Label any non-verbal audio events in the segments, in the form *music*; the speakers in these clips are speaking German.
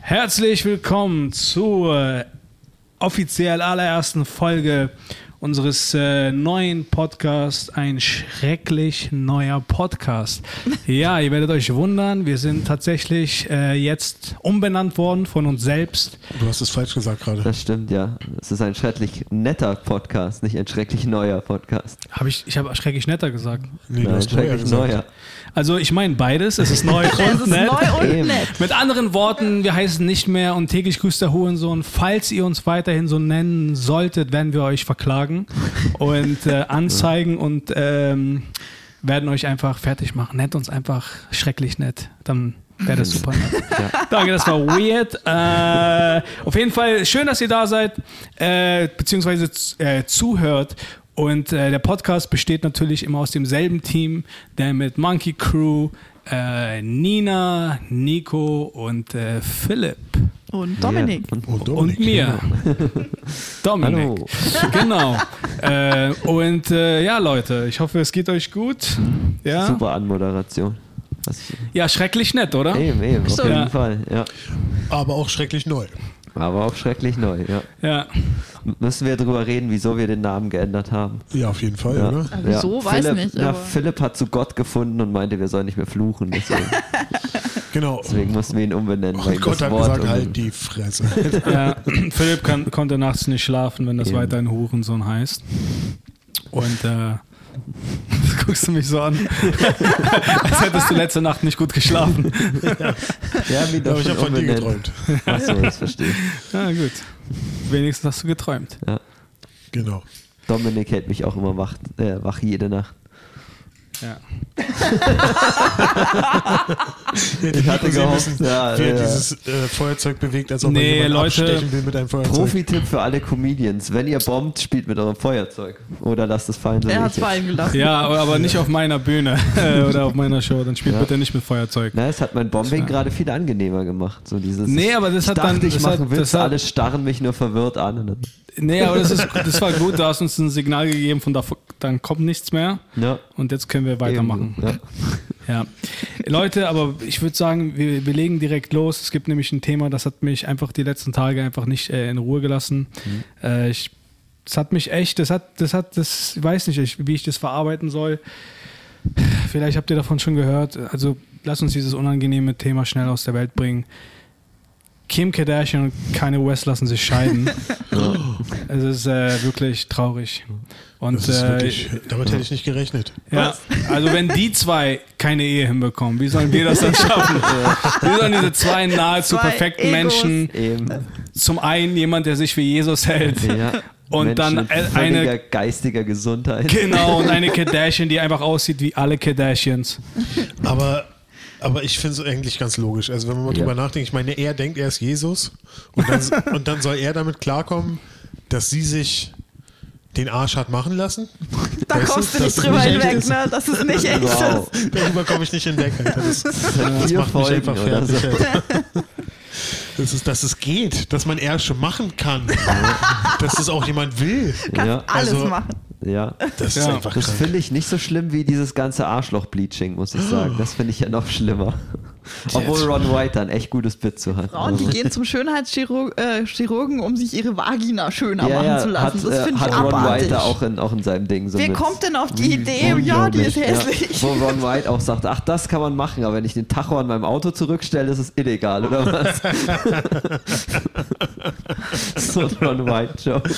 Herzlich willkommen zur offiziell allerersten Folge unseres äh, neuen Podcasts, ein schrecklich neuer Podcast. *laughs* Ja, ihr werdet euch wundern, wir sind tatsächlich äh, jetzt umbenannt worden von uns selbst. Du hast es falsch gesagt gerade. Das stimmt, ja. Es ist ein schrecklich netter Podcast, nicht ein schrecklich neuer Podcast. Hab ich ich habe schrecklich netter gesagt. Nee, Nein, neuer schrecklich gesagt. neuer. Also ich meine beides, es ist neu *laughs* Es und ist nett. neu und Eben. nett. Mit anderen Worten, wir heißen nicht mehr und täglich grüßt der Hurensohn. Falls ihr uns weiterhin so nennen solltet, werden wir euch verklagen und äh, *laughs* anzeigen und ähm, werden euch einfach fertig machen. Nennt uns einfach schrecklich nett. Dann wäre das *laughs* super nett. Danke, das war weird. Äh, auf jeden Fall schön, dass ihr da seid, äh, beziehungsweise äh, zuhört. Und äh, der Podcast besteht natürlich immer aus demselben Team, der mit Monkey Crew, äh, Nina, Nico und äh, Philipp Und Dominik. Ja, und, Und Dominik. und mir. *laughs* Dominik. Hallo. *laughs* Genau. äh, und äh, ja, Leute, ich hoffe, es geht euch gut. Ja, Super Anmoderation. Was, ja schrecklich nett, oder? eben, eben, auf jeden Ja. Fall. Ja. Aber auch schrecklich neu. Aber auch schrecklich neu, ja. Ja. Müssen wir drüber reden, wieso wir den Namen geändert haben? Ja, auf jeden Fall, Ja. oder? Ah, wieso? Weiß Philipp, nicht, Ja, Philipp hat zu Gott gefunden und meinte, wir sollen nicht mehr fluchen. Deswegen, *laughs* Genau. deswegen mussten wir ihn umbenennen. weil Und ihm Gott das hat Wort gesagt, halt die Fresse. *laughs* Ja, Philipp kann, konnte nachts nicht schlafen, wenn das Eben. weiter ein Hurensohn heißt. Und äh, *laughs* guckst du mich so an, *laughs* als hättest du letzte Nacht nicht gut geschlafen. Ja, wie Ja, aber ich habe von dir geträumt. Achso, das verstehe ich. Ja, gut. Wenigstens hast du geträumt. Ja. Genau. Dominik hält mich auch immer wach, äh, wach jede Nacht. Ja. Ich hatte gehofft, ja, wie er ja. dieses äh, Feuerzeug bewegt, als ob Nee, jemand Leute, will mit einem Feuerzeug. Profi-Tipp für alle Comedians. Wenn ihr bombt, spielt mit eurem Feuerzeug. Oder lasst es fallen. so Er hat fallen gelassen. ja, aber nicht auf meiner Bühne *laughs* äh, oder auf meiner Show. Dann spielt Ja. bitte nicht mit Feuerzeug. Na, es hat mein Bombing Ja. gerade viel angenehmer gemacht. So dieses, Nee, aber das ich hat dachte, dann- ich mache hat- Witz, hat- alle starren mich nur verwirrt an. Nee, aber das, ist, das war gut. Du hast uns ein Signal gegeben, von da, dann kommt nichts mehr. ja, Und jetzt können wir weitermachen. eben, Ja. *laughs* Ja. Leute, aber ich würde sagen, wir, wir legen direkt los. Es gibt nämlich ein Thema, das hat mich einfach die letzten Tage einfach nicht äh, in Ruhe gelassen. Äh, ich, das hat mich echt, das hat, das hat, das, ich weiß nicht, ich, wie ich das verarbeiten soll. Vielleicht habt ihr davon schon gehört. Also lass uns dieses unangenehme Thema schnell aus der Welt bringen. Kim Kardashian und Kanye West lassen sich scheiden. *laughs* es ist äh, wirklich traurig. Und Das ist äh, wirklich, damit hätte ich nicht gerechnet. ja, also wenn die zwei keine Ehe hinbekommen, wie sollen wir das dann schaffen? *laughs* Wie sollen diese zwei nahezu Zwei perfekten Egos. Menschen, Eben. zum einen jemand, der sich für Jesus hält, Ja. Und Menschen dann eine- geistiger Gesundheit. genau, und eine *laughs* Kardashian, die einfach aussieht wie alle Kardashians. Aber, aber ich finde es eigentlich ganz logisch. Also wenn man mal Ja. drüber nachdenkt, ich meine, er denkt, er ist Jesus und dann, und dann soll er damit klarkommen, dass sie sich den Arsch hat machen lassen. *laughs* Da Weißt kommst du dass nicht es drüber echt hinweg, ist? ne? Das ist nicht echt. Wow. *laughs* Darüber komme ich nicht hinweg. Alter. Das, *laughs* das Vier macht mich einfach fertig. so. Das ist, dass es geht, dass man Ärsche machen kann. dass das auch jemand will. Kannst Ja. alles Also- machen. Ja. Das ist Ja, Das finde ich nicht so schlimm wie dieses ganze Arschloch-Bleaching, muss ich sagen. *gasps* Das finde ich ja noch schlimmer. Obwohl Ron White da ein echt gutes Bit zu hat. Frauen, die gehen zum Schönheitschirurgen, äh, um sich ihre Vagina schöner ja, machen ja, zu lassen. hat, das äh, finde ich hat Ron abartig. White auch in, auch in seinem Ding so Wer kommt denn auf die Idee? Ja, die ist hässlich. Ja, wo Ron White auch sagt, ach, das kann man machen, aber wenn ich den Tacho an meinem Auto zurückstelle, ist es illegal, oder was? *laughs* so ein Ron White-Joke.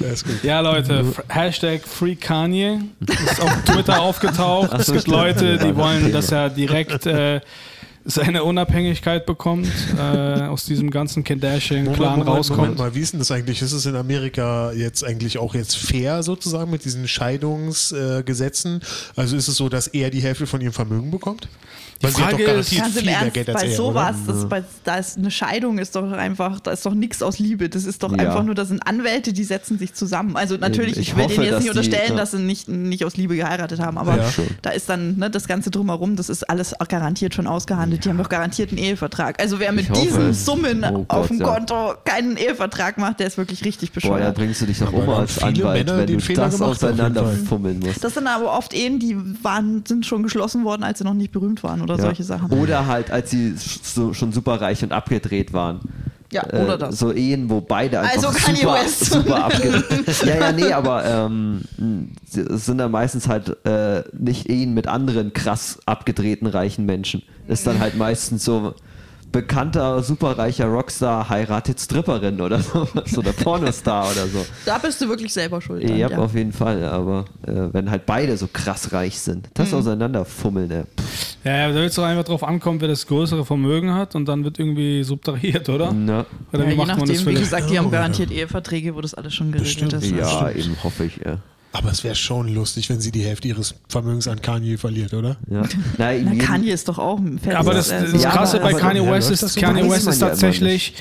Ja, ist gut. Ja, Leute, Hashtag Free Kanye ist auf Twitter aufgetaucht. Ach es so, gibt stimmt. Leute, die wollen, Thema. dass er direkt äh, seine Unabhängigkeit bekommt, äh, aus diesem ganzen Kardashian-Clan rauskommt. Moment mal, wie ist denn das eigentlich? Ist es in Amerika jetzt eigentlich auch jetzt fair sozusagen mit diesen Scheidungsgesetzen? also ist es so, dass er die Hälfte von ihrem Vermögen bekommt? Hat Frage doch ist- Ganz im Ernst, Geld bei sowas, das, bei, da ist eine Scheidung ist doch einfach, da ist doch nichts aus Liebe. Das ist doch Ja. einfach nur, das sind Anwälte, die setzen sich zusammen. Also natürlich, Ich ich, will hoffe, denen jetzt nicht die- unterstellen, ja. dass sie nicht, nicht aus Liebe geheiratet haben, aber Ja. Da ist dann ne, das Ganze drumherum, das ist alles garantiert schon ausgehandelt. Die haben doch garantiert einen Ehevertrag. Also wer mit Ich hoffe diesen es. Summen Oh auf Gott, dem ja. Konto keinen Ehevertrag macht, der ist wirklich richtig Boah, da bescheuert. bringst du dich doch um da als viele Anwalt, Männer wenn du Fehler das auf auseinanderfummeln musst. das sind aber oft Ehen, die waren, sind schon geschlossen worden, als sie noch nicht berühmt waren oder Ja. solche Sachen. Oder halt, als sie so, schon super reich und abgedreht waren. Ja, Äh, oder das. So Ehen, wo beide einfach Also Kanye super, West. super abgedreht *laughs* Ja, ja, nee, aber ähm, es sind dann meistens halt äh, nicht Ehen mit anderen krass abgedrehten reichen Menschen. Ist dann halt meistens so bekannter, superreicher Rockstar heiratet Stripperin oder so. *laughs* Oder Pornostar oder so. Da bist du wirklich selber schuld. dann, Ja, ja. auf jeden Fall. Aber äh, wenn halt beide so krass reich sind, das Mhm. auseinanderfummeln, ey. Ja, ja, da wird es doch einfach drauf ankommen, wer das größere Vermögen hat und dann wird irgendwie subtrahiert, oder? Na, Oder Ja, wie je macht man das nachdem, wie gesagt, die haben Oh, garantiert Eheverträge, wo das alles schon geregelt Bestimmt, ist. ja, eben hoffe ich. Ja. Aber es wäre schon lustig, wenn sie die Hälfte ihres Vermögens an Kanye verliert, oder? Ja. *laughs* Na, in Na, Kanye ist doch auch ein Aber das, das Ja, Krasse aber- bei aber- Kanye West ist, das? Kanye West ist tatsächlich,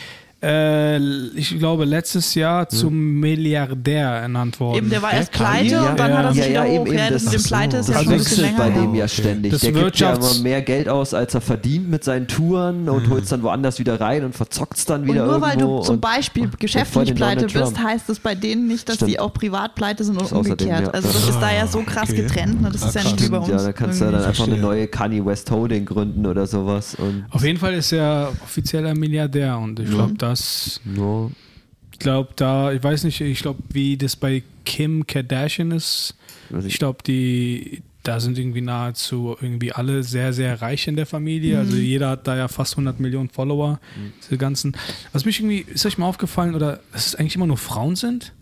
äh, ich glaube, letztes Jahr zum Milliardär ernannt worden. Eben, der war Ja, erst pleite Ja, und dann ja. hat er sich Ja, ja, wieder eben, hoch. eben, Ja, das das- mit dem ach Pleite ist ja Das wechselt bei dem ja ständig. Das der gibt ja immer mehr Geld aus, als er verdient mit seinen Touren und holt es dann woanders wieder rein und verzockt es dann Und wieder nur weil du zum und- Beispiel und geschäftlich pleite bist, heißt es bei denen nicht, dass Stimmt. sie auch privat pleite sind und Das umgekehrt. ja. Also das ist da ja so krass Okay. getrennt. Ne? Das ist ja nicht Stimmt, uns. ja, da kannst du ja dann einfach eine neue Kanye West Holding gründen oder sowas. Und Auf jeden Fall ist er offizieller Milliardär und ich glaube, das, no, ich glaube, da, ich weiß nicht, ich glaube, wie das bei Kim Kardashian ist. weiß Ich glaube, die, da sind irgendwie nahezu irgendwie alle sehr, sehr reich in der Familie. Also jeder hat da ja fast 100 Millionen Follower. Diese ganzen. Was mich irgendwie, ist euch mal aufgefallen, oder dass es eigentlich immer nur Frauen sind?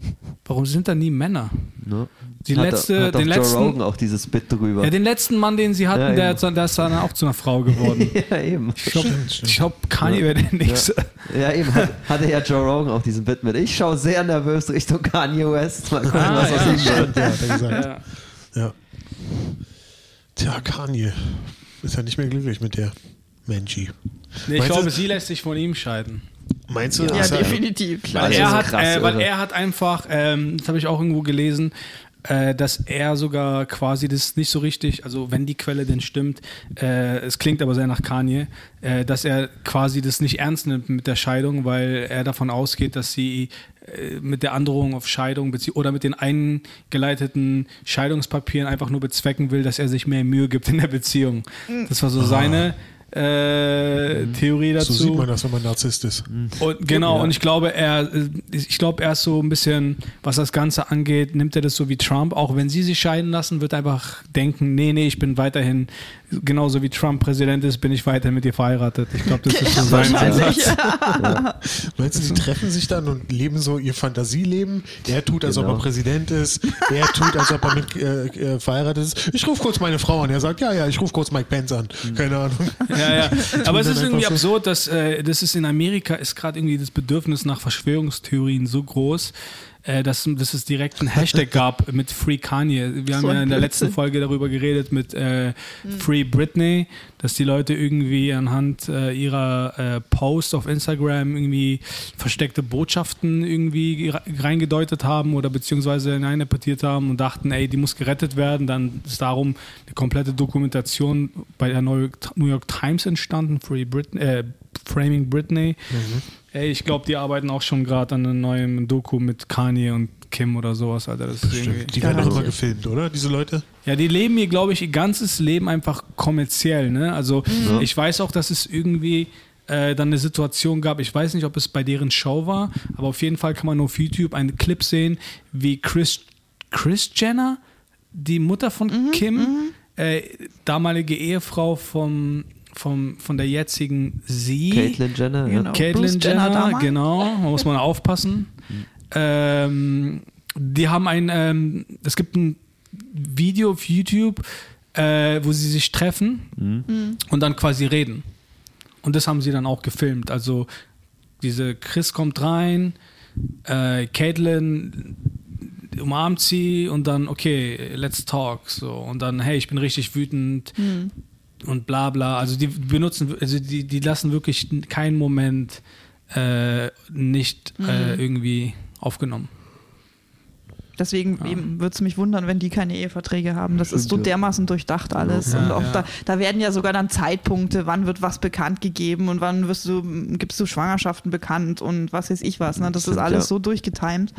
Warum sind da nie Männer? no. Die hat, letzte, hat den Joe letzten, Rogan auch dieses Bit drüber. ja, den letzten Mann, den sie hatten, Ja, der, hat- der ist dann auch zu einer Frau geworden. *laughs* ja, eben. Ich glaube, glaub, Kanye wäre der nächste. Ja, eben. Hat, hatte ja Joe Rogan auch diesen Bit mit. Ich schaue sehr nervös Richtung Kanye West. Mal gucken, Ah, was ja. aus ihm wird. Ja, er. Ja. Ja. Tja, Kanye. Ist ja nicht mehr glücklich mit der Menchi. Nee, ich Meinst glaube, du- sie lässt sich von ihm scheiden. Meinst du? Ja, er- definitiv. Klar. Weil, Das er hat, krass äh, weil irre. er hat einfach, ähm, das habe ich auch irgendwo gelesen, äh, dass er sogar quasi das nicht so richtig, also wenn die Quelle denn stimmt, äh, es klingt aber sehr nach Kanye, äh, dass er quasi das nicht ernst nimmt mit der Scheidung, weil er davon ausgeht, dass sie äh, mit der Androhung auf Scheidung oder mit den eingeleiteten Scheidungspapieren einfach nur bezwecken will, dass er sich mehr Mühe gibt in der Beziehung. Das war so seine äh, Theorie dazu. So sieht man das, wenn man Narzisst ist. Und genau, Ja. und ich glaube, er, ich glaube, er ist so ein bisschen, was das Ganze angeht, nimmt er das so wie Trump. Auch wenn sie sich scheiden lassen, wird er einfach denken, nee, nee, ich bin weiterhin, genauso wie Trump Präsident ist, bin ich weiterhin mit dir verheiratet. Ich glaube, das ist so sein. Ansatz. Meinst du, die treffen sich dann und leben so ihr Fantasieleben? Er tut, als ob Genau. er Präsident ist. Er tut, als ob er mit äh, äh, verheiratet ist. Ich rufe kurz meine Frau an. Er sagt, ja, ja, ich rufe kurz Mike Pence an. Keine Ahnung. Ja, ja. *laughs* Aber es ist irgendwie absurd, dass äh, das ist in Amerika ist gerade irgendwie das Bedürfnis nach Verschwörungstheorien so groß, äh, dass, dass es direkt einen Hashtag *laughs* gab mit Free Kanye. Wir haben So ja in der letzten. Folge darüber geredet mit äh, Free Britney, dass die Leute irgendwie anhand äh, ihrer äh, Posts auf Instagram irgendwie versteckte Botschaften irgendwie re- reingedeutet haben oder beziehungsweise hineininterpretiert haben und dachten, ey, die muss gerettet werden. Dann ist darum eine komplette Dokumentation bei der New York, New York Times entstanden, Free Britney, äh, Framing Britney. Ey, ich glaube, die arbeiten auch schon gerade an einem neuen Doku mit Kanye und Kim oder sowas, Alter. Das ist irgendwie Die werden doch immer gefilmt, oder? Diese Leute? ja, die leben hier, glaube ich, ihr ganzes Leben einfach kommerziell. Ne? Also Ja. ich weiß auch, dass es irgendwie äh, dann eine Situation gab, ich weiß nicht, ob es bei deren Show war, aber auf jeden Fall kann man nur auf YouTube einen Clip sehen, wie Chris, Chris Jenner, die Mutter von Kim, äh, damalige Ehefrau vom, vom, von der jetzigen sie. Caitlyn Jenner. Genau. Caitlyn Bruce Jenner Jenner, genau, da muss man aufpassen. *laughs* Ähm, die haben ein, ähm, es gibt ein Video auf YouTube, äh, wo sie sich treffen und dann quasi reden. Und das haben sie dann auch gefilmt. Also diese Chris kommt rein, äh, Caitlyn umarmt sie und dann, okay, let's talk. So. Und dann, hey, ich bin richtig wütend und bla bla. Also die benutzen, also die, die lassen wirklich keinen Moment äh, nicht äh, irgendwie aufgenommen. Deswegen eben würde es mich wundern, wenn die keine Eheverträge haben. Das ist so ja. dermaßen durchdacht alles. Ja, und auch ja. da, da werden ja sogar dann Zeitpunkte, wann wird was bekannt gegeben und wann wirst du, gibst du Schwangerschaften bekannt und was weiß ich was. Ne? Das Stimmt, ist alles ja. so durchgetimt.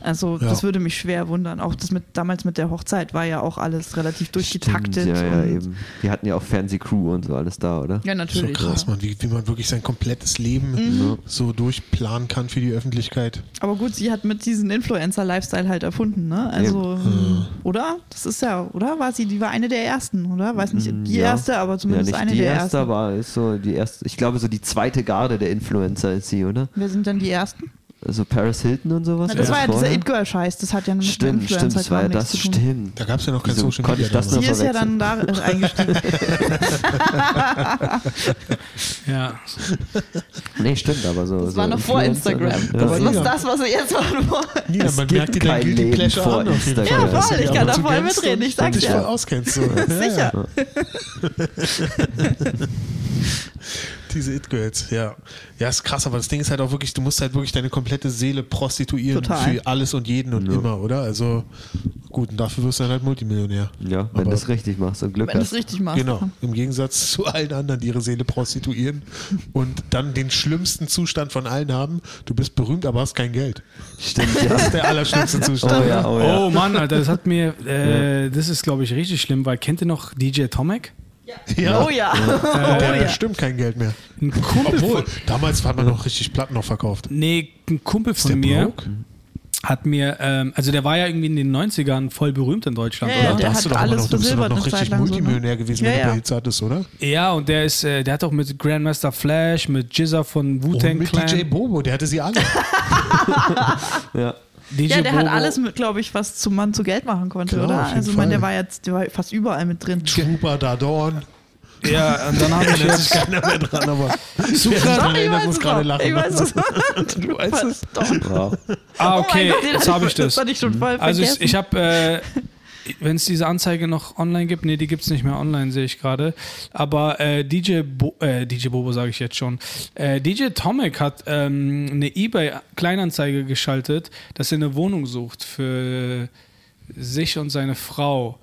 Also Ja. das würde mich schwer wundern. Auch das mit damals mit der Hochzeit war ja auch alles relativ durchgetaktet. Stimmt, ja, ja, und- eben. Die hatten ja auch Fernsehcrew und so alles da, oder? Ja, So natürlich. krass, ja. man, wie, wie man wirklich sein komplettes Leben Mhm. so durchplanen kann für die Öffentlichkeit. Aber gut, sie hat mit diesem Influencer-Lifestyle halt erfunden, ne? Also, oder? Das ist ja, oder? War sie, die war eine der ersten, oder? Weiß nicht, Mm, die ja. erste, aber zumindest ja, nicht eine die der erste, ersten. aber ist so die erste, ich glaube so die zweite Garde der Influencer ist sie, oder? Wer sind denn die ersten? Also Paris Hilton und sowas. Na, das war ja dieser? It-Girl-Scheiß, das hat ja mit Stimmt, Influencer stimmt, das war ja das, stimmt. Da gab es ja noch kein Wieso Social konnte Media. ich das damals. Sie ist ja dann da äh, eingestiegen. *laughs* Ja. Nee, stimmt, aber so. Das so war noch vor Instagram. ne? Das ist das, was sie jetzt machen wollen. Es man gibt merkt dir dein kein Guilty Pleasure vor an Instagram. Ja, du voll, die ich kann da voll mitreden, ich sag's dich ja. voll auskennst. So. *laughs* Sicher. *laughs* Diese It-Girls, ja. Ja, ist krass, aber das Ding ist halt auch wirklich, du musst halt wirklich deine komplette Seele prostituieren Total. für alles und jeden und immer, oder? Also gut, und dafür wirst du dann halt Multimillionär. Ja, wenn du es richtig machst und Glück Wenn du es hast. richtig machst. Genau, im Gegensatz zu allen anderen, die ihre Seele prostituieren *laughs* und dann den schlimmsten Zustand von allen haben. Du bist berühmt, aber hast kein Geld. Stimmt, Das ja. ist der allerschlimmste *laughs* Oh Zustand. ja, oh ja. Oh Mann, Alter, das hat mir, äh, das ist glaube ich richtig schlimm, weil kennt ihr noch DJ Tomek? Ja. Oh ja. Der *laughs* oh hat ja. bestimmt kein Geld mehr. Ein Kumpel Obwohl, von, damals hat man noch richtig Platten noch verkauft. nee, ein Kumpel von der mir broke? hat mir, ähm, also der war ja irgendwie in den 90ern voll berühmt in Deutschland, Ja, ja, oder? der Da hat hast du doch immer alles noch, du bist doch noch richtig lang so, ne? Multimillionär gewesen, Ja, wenn du ja. bei Hits hattest, oder? Ja, und der ist, äh, der hat auch mit Grandmaster Flash, mit Jizza von Und Wu-Tang mit Clan. DJ Bobo, der hatte sie alle. *laughs* *laughs* ja. DJ Ja, der hat Bobo. alles, glaube ich, was zum Mann zu Geld machen konnte, Klar, oder? Also, ich meine, der war jetzt der war fast überall mit drin. Trooper, Dadorn. Ja, und dann habe *laughs* ich Da ist jetzt, keiner mehr dran, aber such Wer sich grad- daran ich erinnert, weiß muss es gerade lachen. Ich weiß es. *laughs* Du weißt es. Verdammt. Wow. ah, Oh okay, mein Gott, jetzt habe ich das. Das hatte ich schon voll Also ich, vergessen. ich habe, äh, wenn es diese Anzeige noch online gibt, nee, die gibt es nicht mehr online, sehe ich gerade. Aber äh, DJ, Bo äh, DJ Bobo sage ich jetzt schon. Äh, DJ Tomek hat ähm, eine eBay-Kleinanzeige geschaltet, dass er eine Wohnung sucht für sich und seine Frau.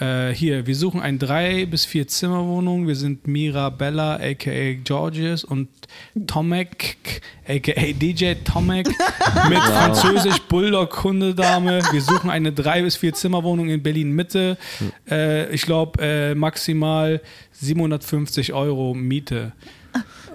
Äh, hier, wir suchen ein drei bis vier Zimmerwohnung. Wir sind Mirabella, aka Georges und Tomek, aka DJ Tomek *laughs* mit französisch Bulldog Hundedame. Wir suchen eine drei bis vier Zimmerwohnung in Berlin Mitte. Äh, ich glaube äh, maximal 750 Euro Miete.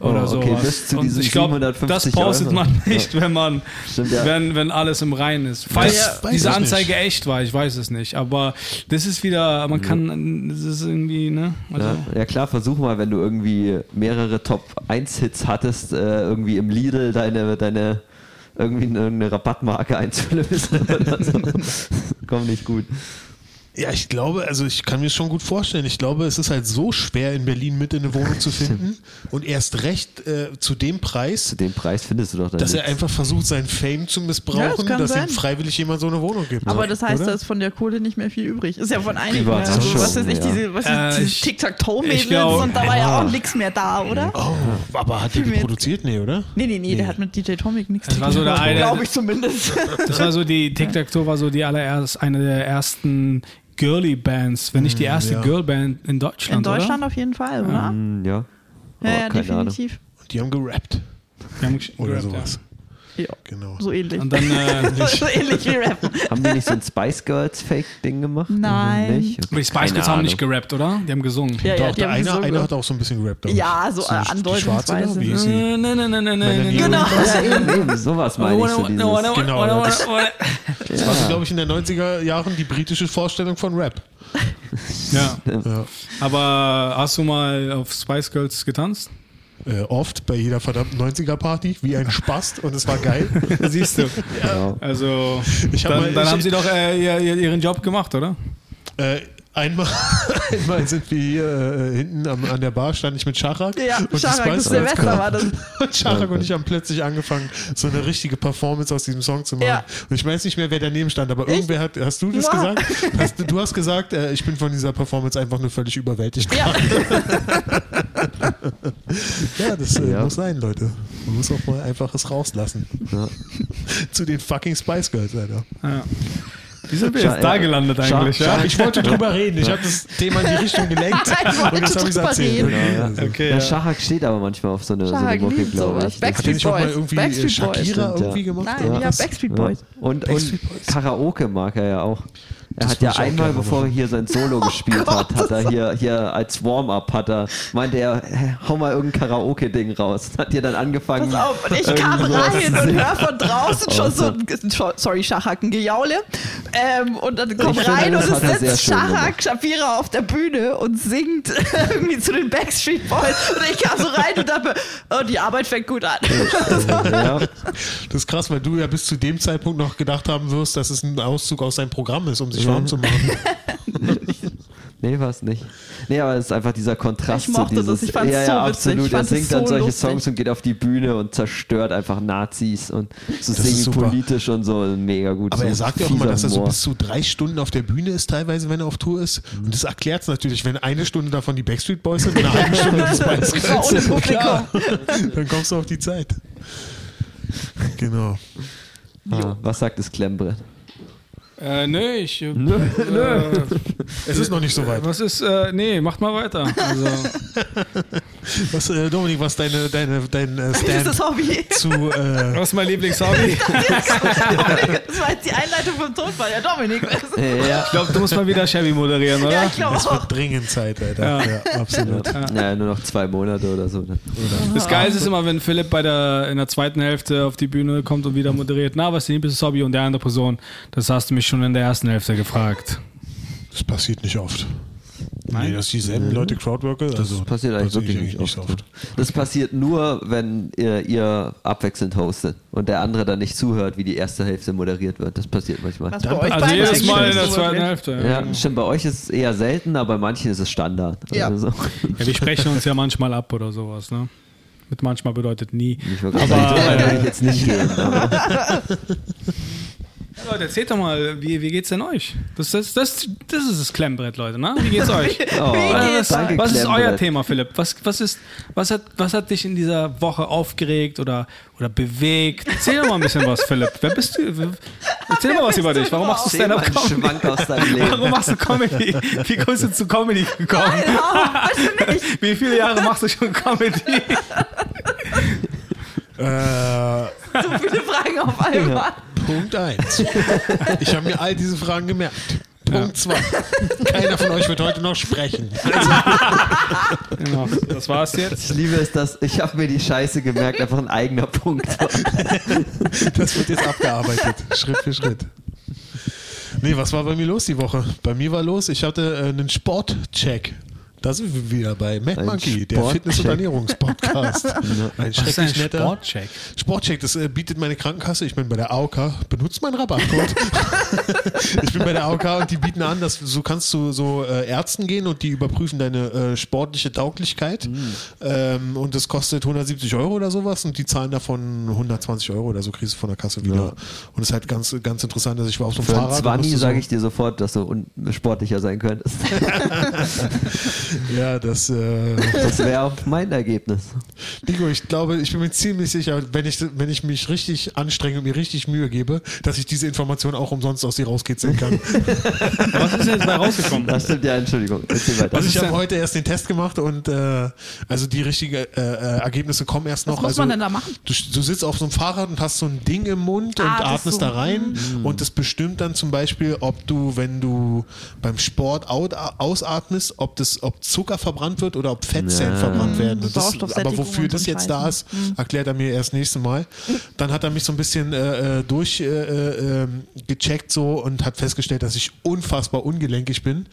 Oder Oh, so. okay, bis zu diesen ich glaube, 750 das postet Euro. man nicht, wenn man, Stimmt, ja. wenn, wenn alles im Reinen ist. Falls weiß diese Anzeige nicht. echt war, ich weiß es nicht. Aber das ist wieder, man kann, das ist irgendwie, ne? Also, Ja, ja klar, versuch mal, wenn du irgendwie mehrere Top-1-Hits hattest, äh, irgendwie im Lidl deine, deine irgendwie eine Rabattmarke einzulösen oder so. *laughs* Kommt nicht gut. Ja, ich glaube, also ich kann mir schon gut vorstellen. Ich glaube, es ist halt so schwer in Berlin Mitte eine Wohnung zu finden und erst recht äh, zu dem Preis, Zu dem Preis findest du doch dann dass er nichts. einfach versucht, seinen Fame zu Ja, missbrauchen, das kann dass sein. ihm freiwillig jemand so eine Wohnung gibt. Aber das heißt, Oder? da ist von der Kohle nicht mehr viel übrig. Ist ja von einigen. Also, schon, was weiß ich, ja. diese, was Äh, ist, diese Tic-Tac-Toe-Mädels und da war ja auch nichts mehr da, oder? Oh, aber hat er Fühl die produziert? Nee, oder? Nee, nee, nee, der hat mit DJ Tomic nichts Das war so der eine- Glaube ich zumindest. das war so die, Tic-Tac-Toe war so die allererst, eine der ersten Girly-Bands, wenn nicht die erste ja. Girl-Band in Deutschland, In Deutschland auf jeden Fall, oder? Hm, ja. Ja, Oh, ja, Ahnung. definitiv. Und die haben gerappt. oder? Wir haben gesch- Oder gerappt, sowas. Ja. Genau. So ähnlich. Und dann, äh, *laughs* so ähnlich wie Rappen. Haben die nicht so ein Spice Girls Fake-Ding gemacht? Nein. Nicht? aber die Spice Girls haben nicht gerappt, oder? Die haben gesungen. Ja, ja, Doch, der eine, gesungen. einer hat auch so ein bisschen gerappt. Ja, so, die- die Schwarze da? andeutungsweise. Nein, nein, nein, nein, nein, Rose. Ja, eben, eben, sowas meine ich. So dieses, Genau, das-. Das war, so, glaube ich, in den 90er Jahren die britische Vorstellung von Rap. Ja, Ja. aber hast du mal auf Spice Girls getanzt? Äh, oft bei jeder verdammten 90er-Party, wie ein Spast und es war geil. *laughs* Siehst du. ja. Also, Ich hab dann, mal- dann ich- haben sie doch äh, ihr, ihr- ihren Job gemacht, oder? Äh, einmal, *laughs* einmal sind wir hier äh, hinten am, an der Bar, stand ich mit Scharak. Ja, und Scharak, das Silvester war das. *laughs* Und Scharak und ich haben plötzlich angefangen, so eine richtige Performance aus diesem Song zu machen. Ja. Und ich weiß nicht mehr, wer daneben stand, aber irgendwer hat, hast du das Mua. gesagt? Hast, du- du hast gesagt, äh, ich bin von dieser Performance einfach nur völlig überwältigt. Ja. *laughs* Ja, das äh, Ja. muss sein, Leute. Man muss auch mal einfach es rauslassen. Ja. *laughs* Zu den fucking Spice Girls, Alter. Ja. Wie sind wir jetzt da gelandet eigentlich? Ja? Ich wollte drüber reden. Ich habe das Thema in die Richtung *laughs* gelenkt. Ich wollte und jetzt habe ich es erzählt. Genau, ja. Okay, ja, ja. Schachak steht aber manchmal auf so eine, so eine Mucke, glaube ich. Backstreet auch mal Boys. irgendwie Backstreet äh, Boys. Shakira ja. irgendwie gemacht? Nein, ja, Backstreet Boys. Und, und Backstreet Boys. Karaoke mag er ja auch. Er hat ja einmal, bevor er hier sein Solo *laughs* gespielt hat, hat er hier, hier als Warm-up hat er, meinte er, hau mal irgendein Karaoke-Ding raus. Hat ihr dann angefangen. Pass auf, und ich kam rein und höre von draußen schon so ein, sorry, Schachaken, Gejaule. Ähm, und dann kommt finde, rein und das es sitzt schön Schachak Shapira auf der Bühne und singt *laughs* irgendwie zu den Backstreet Boys. Und ich kam so rein und dachte, oh, die Arbeit fängt gut an. ja, *laughs* Das ist krass, weil du ja bis zu dem Zeitpunkt noch gedacht haben wirst, dass es ein Auszug aus seinem Programm ist, um sich warm zu *laughs* machen. *laughs* nee, war es nicht. Nee, aber es ist einfach dieser Kontrast Ich mochte zu das, dieses. ich fand's ja, so ja, absolut. Er singt dann so solche lustig. Songs und geht auf die Bühne und zerstört einfach Nazis und so Das ist super. semi-politisch und so. Mega gut. Aber so er sagt ja auch immer, dass er so bis zu drei Stunden auf der Bühne ist, teilweise, wenn er auf Tour ist. Und das erklärt es natürlich, wenn eine Stunde davon die Backstreet Boys sind und eine halbe Stunde die Spice Girls. Publikum. Klar, dann kommst du auf die Zeit. Genau. Ah, was sagt das Klemmbrett? Äh, nö, ich. Äh, Es ist noch nicht so weit. was ist. Äh, nee, macht mal weiter. Also, *laughs* Was, äh, Dominik, was deine, deine, dein äh, Stand das Hobby. zu. Äh, was *laughs* ist mein Lieblingshobby? Das war jetzt die Einleitung vom Tonfall. Ja, Dominik. Ja, Ich glaube, du musst mal wieder Chevy moderieren, oder? Ja, ich glaube es auch. wird dringend Zeit, Alter. Ja, absolut. ja, nur noch zwei Monate oder so. Dann. Das Geilste ist immer, wenn Philipp bei der, in der zweiten Hälfte auf die Bühne kommt und wieder moderiert. Na, was ist dein Lieblingshobby? Und der andere Person, das hast du mich schon in der ersten Hälfte gefragt. Das passiert nicht oft. Nein? Nee, dass dieselben Leute Crowdworker. Das also, passiert eigentlich wirklich nicht oft. Das passiert nur, wenn ihr, ihr abwechselnd hostet und der andere dann nicht zuhört, wie die erste Hälfte moderiert wird. Das passiert manchmal. Was bei euch Also jedes eigentlich Mal in der so zweiten? Hälfte. Ja, stimmt, bei euch ist es eher selten, aber bei manchen ist es Standard. Ja. Also, Ja, wir sprechen uns ja manchmal ab oder sowas, ne? Mit manchmal bedeutet nie. ich Aber, sagen, so äh, will ich jetzt nicht gehen. Aber, Ja, *laughs* Leute, erzählt doch mal, wie, wie geht's denn euch? Das, das, das, das ist das Klemmbrett, Leute, ne? Wie geht's *laughs* euch? oh, Wie geht's danke, was ist euer. Thema, Philipp? Was, was, ist, was, hat, was hat dich in dieser Woche aufgeregt oder, oder bewegt? Erzähl doch mal ein bisschen was, Philipp. Wer bist du? Erzähl mal was über dich. Warum machst du Stand-Up Comedy? Schwank aus deinem Leben. *laughs* Warum machst du Comedy? Wie kommst du zu Comedy gekommen? *laughs* Wie viele Jahre machst du schon Comedy? Äh, So viele Fragen auf einmal. Punkt 1. *laughs* Ich habe mir all diese Fragen gemerkt. Punkt 2. Keiner von euch wird heute noch sprechen. *laughs* Genau, das war's jetzt. Ich liebe es, dass ich habe mir die Scheiße gemerkt, einfach ein eigener Punkt. *laughs* Das wird jetzt abgearbeitet, Schritt für Schritt. Nee, was war bei mir los die Woche? Bei mir war los, ich hatte äh, einen Sportcheck. Da sind wir wieder bei Mad Ein Monkey, der Sportcheck. Fitness- und Ernährungspodcast. *laughs* Ein schrecklich ein netter Sportcheck? Sportcheck, das äh, bietet meine Krankenkasse. Ich bin bei der AOK. Benutzt meinen Rabattcode. *laughs* ich bin bei der AOK und die bieten an, dass so kannst du so äh, Ärzten gehen und die überprüfen deine äh, sportliche Tauglichkeit. Ähm, und das kostet 170 Euro oder sowas und die zahlen davon 120 Euro oder so kriegst du von der Kasse wieder. Und das ist halt ganz, ganz interessant. Also ich war auf so einem Für Fahrrad. einen und 20 musste sage so, ich dir sofort, dass du sportlicher sein könntest. *laughs* *laughs* Ja, das. Äh, Das wäre auch mein Ergebnis. Nico, ich glaube, ich bin mir ziemlich sicher, wenn ich, wenn ich mich richtig anstrenge und mir richtig Mühe gebe, dass ich diese Information auch umsonst aus dir rauskitzeln kann. *laughs* Was ist denn jetzt bei rausgekommen? Das stimmt ja, Entschuldigung. Also ich habe heute erst den Test gemacht und äh, also die richtigen äh, äh, Ergebnisse kommen erst noch. Was muss also, man denn da machen? Du, du sitzt auf so einem Fahrrad und hast so ein Ding im Mund und Ah, das atmest so. da rein und das bestimmt dann zum Beispiel, ob du, wenn du beim Sport out, ausatmest, ob das, ob Zucker verbrannt wird oder ob Fettzellen Ja. verbrannt werden. Und das, aber wofür das jetzt da ist, erklärt er mir erst nächstes Mal. Dann hat er mich so ein bisschen äh, äh, durch äh, äh, ähm, so und hat festgestellt, dass ich unfassbar ungelenkig bin.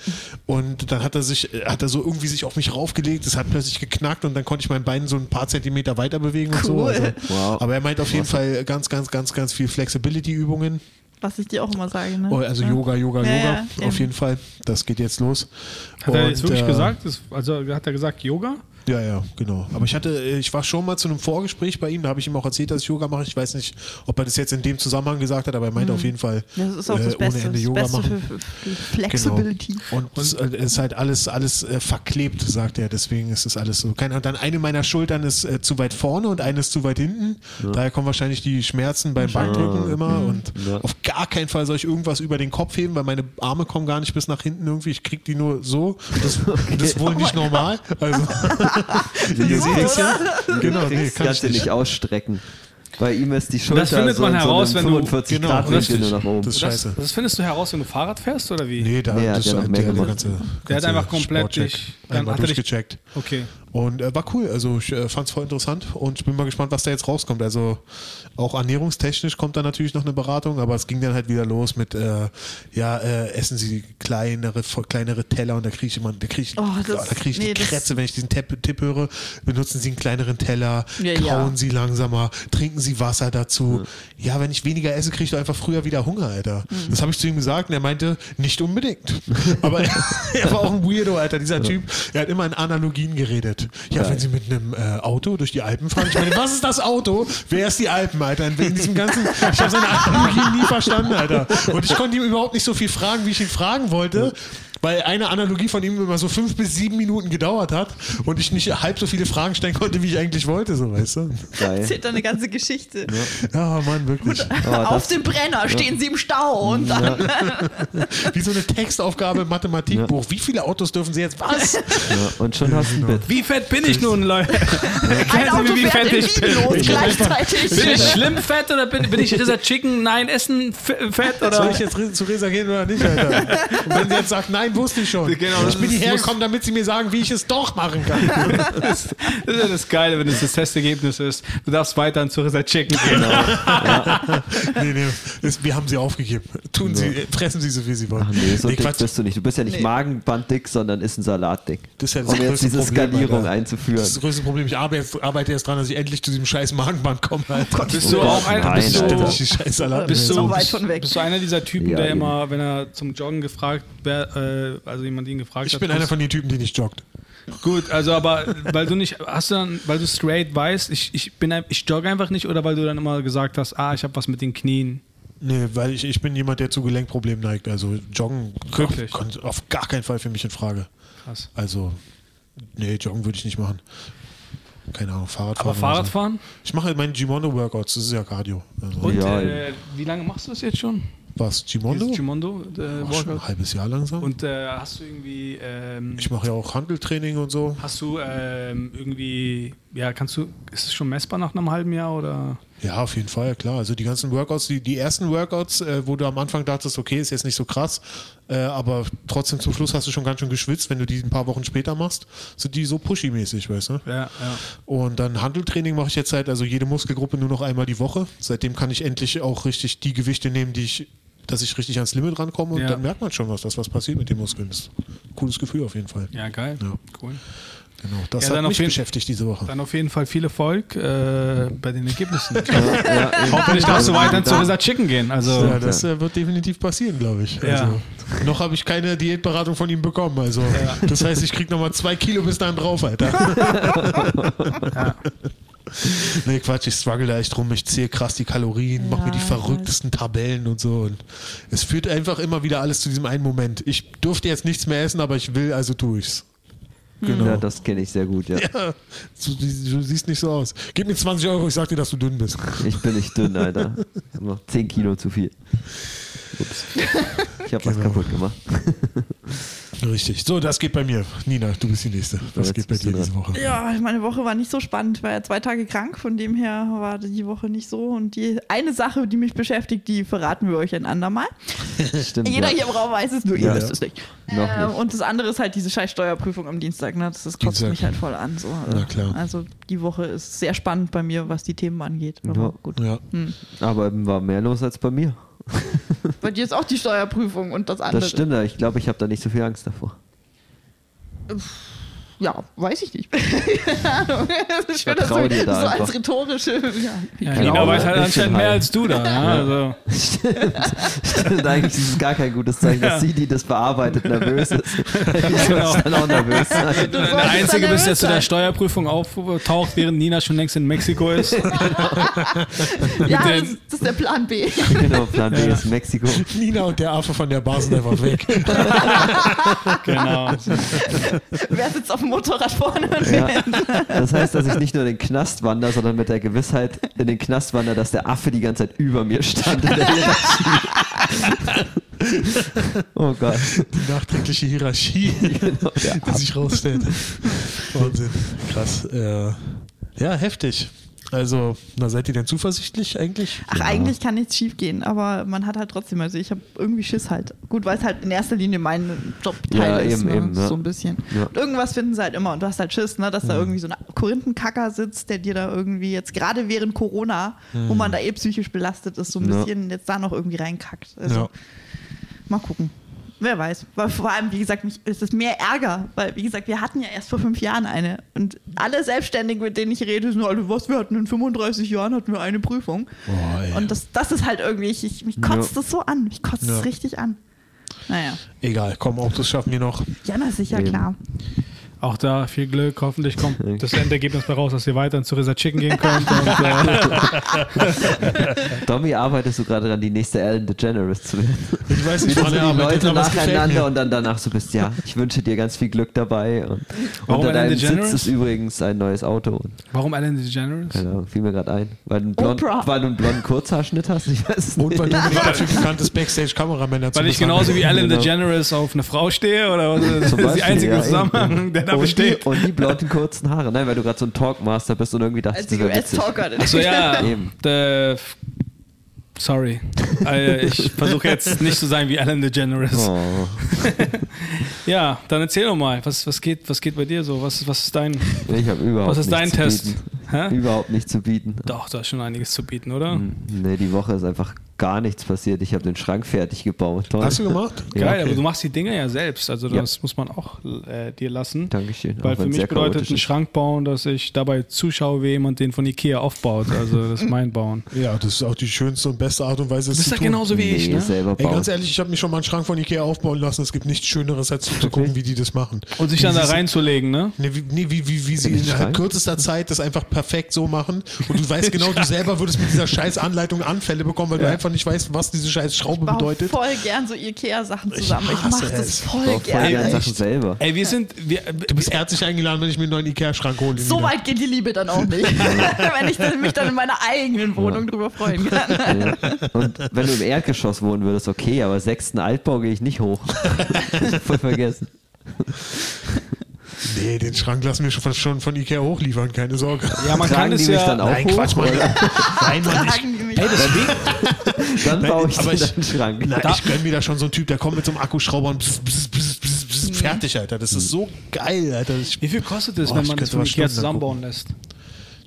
Und dann hat er sich, äh, hat er so irgendwie sich auf mich raufgelegt, es hat plötzlich geknackt und dann konnte ich mein Bein so ein paar Zentimeter weiter bewegen und so. Cool. Also, Wow. aber er meint auf jeden Fall ganz, ganz, ganz, ganz viel Flexibility-Übungen. Was ich dir auch immer sage. Ne? Oh, Also Yoga, Yoga, Ja, Yoga. ja, auf eben. jeden Fall. Das geht jetzt los. Hat er Und, jetzt wirklich äh, gesagt? Das, also hat er gesagt Yoga? Ja, ja, genau. Aber ich hatte, äh, ich war schon mal zu einem Vorgespräch bei ihm, da habe ich ihm auch erzählt, dass ich Yoga mache. Ich weiß nicht, ob er das jetzt in dem Zusammenhang gesagt hat, aber er meinte auf jeden Fall, Das ist auch das äh, Beste. ohne Ende Das Yoga Beste machen. Flexibility. Genau. Und es äh, ist halt alles, alles äh, verklebt, sagt er. Deswegen ist es alles so. Keine, und dann eine meiner Schultern ist äh, zu weit vorne und eine ist zu weit hinten. Daher kommen wahrscheinlich die Schmerzen beim Bankdrücken immer. Und Ja. auf gar keinen Fall soll ich irgendwas über den Kopf heben, weil meine Arme kommen gar nicht bis nach hinten irgendwie. Ich krieg die nur so. Das, *laughs* das ist wohl nicht normal. Also, *laughs* ja. Genau, nee, Kriegst, kann ich kannst du nicht. nicht ausstrecken. Bei ihm ist die Schulter findet so man in heraus, so wenn du- 45 genau, Grad nur nach oben. Das ist Das, scheiße. das findest du heraus, wenn du Fahrrad fährst oder wie? Nee, da Nee, hat das der, mehr der gemacht. ganze, Der hat ganze einfach komplett dich- dann hat er dich-. Okay. Und äh, war cool. Also ich äh, fand es voll interessant und ich bin mal gespannt, was da jetzt rauskommt. Also auch ernährungstechnisch kommt da natürlich noch eine Beratung, aber es ging dann halt wieder los mit, äh, ja, äh, essen Sie kleinere, kleinere Teller und da kriege ich immer, da kriege ich, Oh, das- da krieg ich nee, die das- Krätze, wenn ich diesen Tipp, Tipp höre. Benutzen Sie einen kleineren Teller, Ja, kauen ja. Sie langsamer, trinken Sie Wasser dazu. Ja, wenn ich weniger esse, kriege ich doch einfach früher wieder Hunger, Alter. Mhm. Das habe ich zu ihm gesagt und er meinte, nicht unbedingt. *laughs* aber er, er war auch ein Weirdo, Alter, dieser Typ. Er hat immer in Analogien geredet. Ja, Geil. wenn Sie mit einem äh, Auto durch die Alpen fahren. Ich meine, was ist das Auto? Wer ist die Alpen, Alter? In diesem ganzen, ich habe seine Analogien nie verstanden, Alter. Und ich konnte ihm überhaupt nicht so viel fragen, wie ich ihn fragen wollte. Weil eine Analogie von ihm immer so fünf bis sieben Minuten gedauert hat und ich nicht halb so viele Fragen stellen konnte, wie ich eigentlich wollte, so weißt du. Geil. Erzählt da eine ganze Geschichte. Ja, Mann, wirklich. Aber *laughs* Auf das- dem Brenner stehen sie im Stau und dann. *laughs* Wie so eine Textaufgabe im Mathematikbuch. Wie viele Autos dürfen Sie jetzt? Was? Ja, und schon hast du ein Bett. Wie fett bin ich nun, Leute? Ein Auto wie fährt fett ich bin. los Ich bin gleichzeitig. *laughs* Bin ich schlimm fett oder bin, bin ich dieser Chicken Nein Essen fett Soll oder? ich jetzt zu Resa gehen oder nicht, Alter? Und wenn sie jetzt sagt, nein, wusste ich schon. Genau, ich bin das hierher gekommen, damit sie mir sagen, wie ich es doch machen kann. *laughs* Das ist ja das Geile, wenn es das Testergebnis ist. Du darfst weiter an Zurisa Chicken gehen. nee, nee, das, wir haben sie aufgegeben. Tun sie, äh, fressen sie so, wie sie wollen. Ach nee, so Nee, dick Quatsch. bist du nicht. Du bist ja nicht Nee. magenbanddick, sondern ist ein Salatdick. Das ist ja das um jetzt diese Problem, Skalierung Alter. einzuführen. Das ist das größte Problem. Ich arbeite jetzt, arbeite jetzt dran, dass ich endlich zu diesem scheiß Magenband komme. Alter. Bist du Oh auch einer, nein, bist du, bist du, bist, von weg. bist du einer dieser Typen, Ja, der eben. immer, wenn er zum Joggen gefragt, wer, äh, also jemand ihn gefragt Ich hat, bin einer von den Typen, die nicht joggt. Gut, also aber weil du nicht, hast du dann, weil du straight weißt, ich, ich bin ich jogge einfach nicht oder weil du dann immer gesagt hast, ah, ich habe was mit den Knien. Nee, weil ich, ich bin jemand, der zu Gelenkproblemen neigt. Also joggen Wirklich? kommt auf gar keinen Fall für mich in Frage. Krass. Also, nee, joggen würde ich nicht machen. Keine Ahnung, Fahrradfahren. Aber oder so. Fahrradfahren? Ich mache halt meine Gimondo-Workouts, das ist ja Cardio. Also, Und Ja, äh, wie lange machst du das jetzt schon? Was, Gimondo? Gimondo äh, Ach, schon ein halbes Jahr langsam. Und äh, hast du irgendwie, ähm, ich mache ja auch Handeltraining und so. hast du ähm, irgendwie, ja, kannst du, ist es schon messbar nach einem halben Jahr oder? Ja, auf jeden Fall, klar. Also die ganzen Workouts, die, die ersten Workouts, äh, wo du am Anfang dachtest, okay, ist jetzt nicht so krass, äh, aber trotzdem zum Schluss hast du schon ganz schön geschwitzt, wenn du die ein paar Wochen später machst, sind die so pushy-mäßig, weißt du? Ja, ja. Und dann Handeltraining mache ich jetzt halt, also jede Muskelgruppe nur noch einmal die Woche. Seitdem kann ich endlich auch richtig die Gewichte nehmen, die ich, dass ich richtig ans Limit rankomme und Ja. dann merkt man schon was, dass was passiert mit den Muskeln. Das ist ein cooles Gefühl auf jeden Fall. Ja, geil. Ja. Cool. Genau. Das Ja, hat mich beschäftigt diese Woche. Dann auf jeden Fall viel Erfolg äh, bei den Ergebnissen. *laughs* Ja. *laughs* Hoffentlich darfst du weiter zu Risa Chicken gehen. Also, Ja, das äh, wird definitiv passieren, glaube ich. Ja. Also, noch habe ich keine Diätberatung von ihm bekommen. Also, das heißt, ich krieg noch mal zwei Kilo bis dahin drauf, Alter. *laughs* Nee, Quatsch, ich struggle da echt rum. Ich zähle krass die Kalorien, mache mir die Ja, verrücktesten Tabellen und so. Und es führt einfach immer wieder alles zu diesem einen Moment. Ich durfte jetzt nichts mehr essen, aber ich will, also tue ich's. Genau. Ja, das kenne ich sehr gut, ja. *laughs* Ja, du, du siehst nicht so aus. Gib mir 20 Euro, ich sag dir, dass du dünn bist. Ich bin nicht dünn, Alter. Ich *laughs* hab noch 10 Kilo zu viel. Ups. Ich habe was Genau. kaputt gemacht. *laughs* Richtig. So, das geht bei mir. Nina, du bist die Nächste. Was geht bei dir diese dran. Woche? Ja, meine Woche war nicht so spannend. Ich war ja zwei Tage krank, von dem her war die Woche nicht so. Und die eine Sache, die mich beschäftigt, die verraten wir euch ein andermal. *laughs* Stimmt. Jeder ja. hier im Raum weiß es, nur Ja. ihr wisst es nicht. Ähm, nicht. und das andere ist halt diese scheiß Steuerprüfung am Dienstag. Ne? Das, das kotzt Dienstag. mich halt voll an. So. Na klar. Also die Woche ist sehr spannend bei mir, was die Themen angeht. Aber Ja. gut. Ja. Aber eben war mehr los als bei mir. Bei dir ist auch die Steuerprüfung und das andere. Das stimmt, aber ich glaube, ich habe da nicht so viel Angst davor. Ja, weiß ich nicht. *laughs* Keine Ahnung. Ich das so, dir da so einfach. als rhetorische. Ja. Ja, Genau, Nina weiß halt anscheinend mehr als du da. Ja, also. *laughs* Stimmt, eigentlich ist es gar kein gutes Zeichen, dass Ja. sie, die das bearbeitet, nervös ist. *laughs* Ich Genau. muss dann auch nervös sein. Du Der Einzige bist, der zu der Steuerprüfung auftaucht, während Nina schon längst in Mexiko ist. sein. Ja, das, das ist der Plan B. Genau, Plan B ist Mexiko. Nina und der Affe von der Bar sind einfach weg. Genau. Wer sitzt auf dem Motorrad vorne? Und Ja. Das heißt, dass ich nicht nur in den Knast wandere, sondern mit der Gewissheit in den Knast wandere, dass der Affe die ganze Zeit über mir stand in der Hierarchie. Oh Gott. Die nachträgliche Hierarchie, Genau, die sich rausstellt. Wahnsinn. Krass. Äh, ja, heftig. Also, na, seid ihr denn zuversichtlich eigentlich? Ach, eigentlich kann nichts schief gehen, aber man hat halt trotzdem, also ich habe irgendwie Schiss halt. Gut, weil es halt in erster Linie mein Jobteil Ja, ist, eben, ne? eben, ja. so ein bisschen. Ja. Und irgendwas finden sie halt immer und du hast halt Schiss, ne? dass da irgendwie so ein Korinthenkacker sitzt, der dir da irgendwie jetzt gerade während Corona, wo man da eh psychisch belastet ist, so ein Ja. bisschen jetzt da noch irgendwie reinkackt. Also Ja. mal gucken. Wer weiß. Weil vor allem, wie gesagt, mich, es ist mehr Ärger, weil, wie gesagt, wir hatten ja erst vor fünf Jahren eine. Und alle Selbstständigen, mit denen ich rede, sind, also was, wir hatten in 35 Jahren hatten wir eine Prüfung. Ey. Und das, das ist halt irgendwie, ich, ich, mich kotzt Ja. das so an. Mich kotzt Ja. es richtig an. Naja. Egal, komm, Autos schaffen wir noch. Ja, na sicher, Eben. klar. Auch da viel Glück. Hoffentlich kommt *laughs* das Endergebnis bei raus, dass ihr weiterhin zu Risa Chicken gehen könnt. Und, äh, *laughs* Domi, arbeitest du gerade dran, die nächste Ellen DeGeneres zu werden? Ich weiß nicht, Wie die er arbeitet, Leute gefällt nacheinander und dann danach so bist, ja, ich wünsche dir ganz viel Glück dabei. Und Warum unter Ellen deinem Sitz DeGeneres? ist übrigens ein neues Auto. Und, warum Ellen DeGeneres? keine Ahnung, fiel mir gerade ein. Weil du, einen blond, Oprah. weil du einen blonden Kurzhaarschnitt hast, ich weiß es Und nicht. weil du nicht dafür bekannt bist, Backstage-Kameramänner zu Weil ich genauso wie Ellen Genau. DeGeneres auf eine Frau stehe? Oder was ist das ist die einzige ja, Zusammenhang, der da und besteht? Die, und die blonden kurzen Haare. Nein, weil du gerade so ein Talkmaster bist und irgendwie dachtest, Als witzig. US-Talker. Achso, ja. *laughs* Eben. Äh, sorry. Äh, ich versuche jetzt nicht zu sein wie Ellen DeGeneres. Oh. *laughs* Ja, dann erzähl doch mal, was, was, geht, was geht bei dir so? Was, was ist dein, Ich habe überhaupt was ist dein Test? Bieten. Hä? Überhaupt nichts zu bieten. Doch, da ist schon einiges zu bieten, oder? Nee, die Woche ist einfach gar nichts passiert. Ich habe den Schrank fertig gebaut. Toll. Hast du gemacht? Geil, Ja, aber okay. du machst die Dinge ja selbst, also Ja. das muss man auch äh, dir lassen. Dankeschön. Weil für mich bedeutet ein ist. Schrank bauen, dass ich dabei zuschaue, wie jemand den von Ikea aufbaut. Also das ist mein Bauen. *laughs* Ja, das ist auch die schönste und beste Art und Weise, Du es bist zu ja tun. genauso wie ich, Nee, ne? selber Ey, bauen. ganz ehrlich, ich habe mir schon mal einen Schrank von Ikea aufbauen lassen. Es gibt nichts Schöneres, als zu gucken, wie die das machen. Und sich dann da reinzulegen, ne? Nee, wie, nee, wie, wie, wie sie In innerhalb Schrank? kürzester Zeit das einfach perfekt so machen. Und du weißt *laughs* genau, du selber würdest mit dieser scheiß Anleitung Anfälle bekommen, weil du einfach nicht weißt, was diese scheiß Schraube Ich bedeutet. voll gern so Ikea-Sachen zusammen. Ich, hasse mache das es. voll Ich voll gern. gerne Echt? Sachen selber. Ey, wir sind. Wir, Du bist herzlich eingeladen, wenn ich mir einen neuen Ikea-Schrank hole. So Nina. weit geht die Liebe dann auch nicht. *laughs* Wenn ich dann, mich dann in meiner eigenen Wohnung drüber freuen kann. Ja. Und wenn du im Erdgeschoss wohnen würdest, okay, aber sechsten Altbau gehe ich nicht hoch. *laughs* Voll vergessen. Nee, den Schrank lassen wir schon von, schon von Ikea hochliefern, keine Sorge. ja, man kann Tragen es die mich ja. dann auch Nein, hoch? Quatsch, oder? Nein, Mann, ich, Tragen die mich Ey, das *laughs* Dann Nein, baue ich aber dir ich- Schrank. na, ich gönn mir da schon so einen Typ, der kommt mit so einem Akkuschrauber und bzz, bzz, bzz, bzz, bzz, fertig, Alter. Das ist so geil, Alter. Ich, Wie viel kostet es, Boah, wenn man das von mal Ikea zusammenbauen lässt?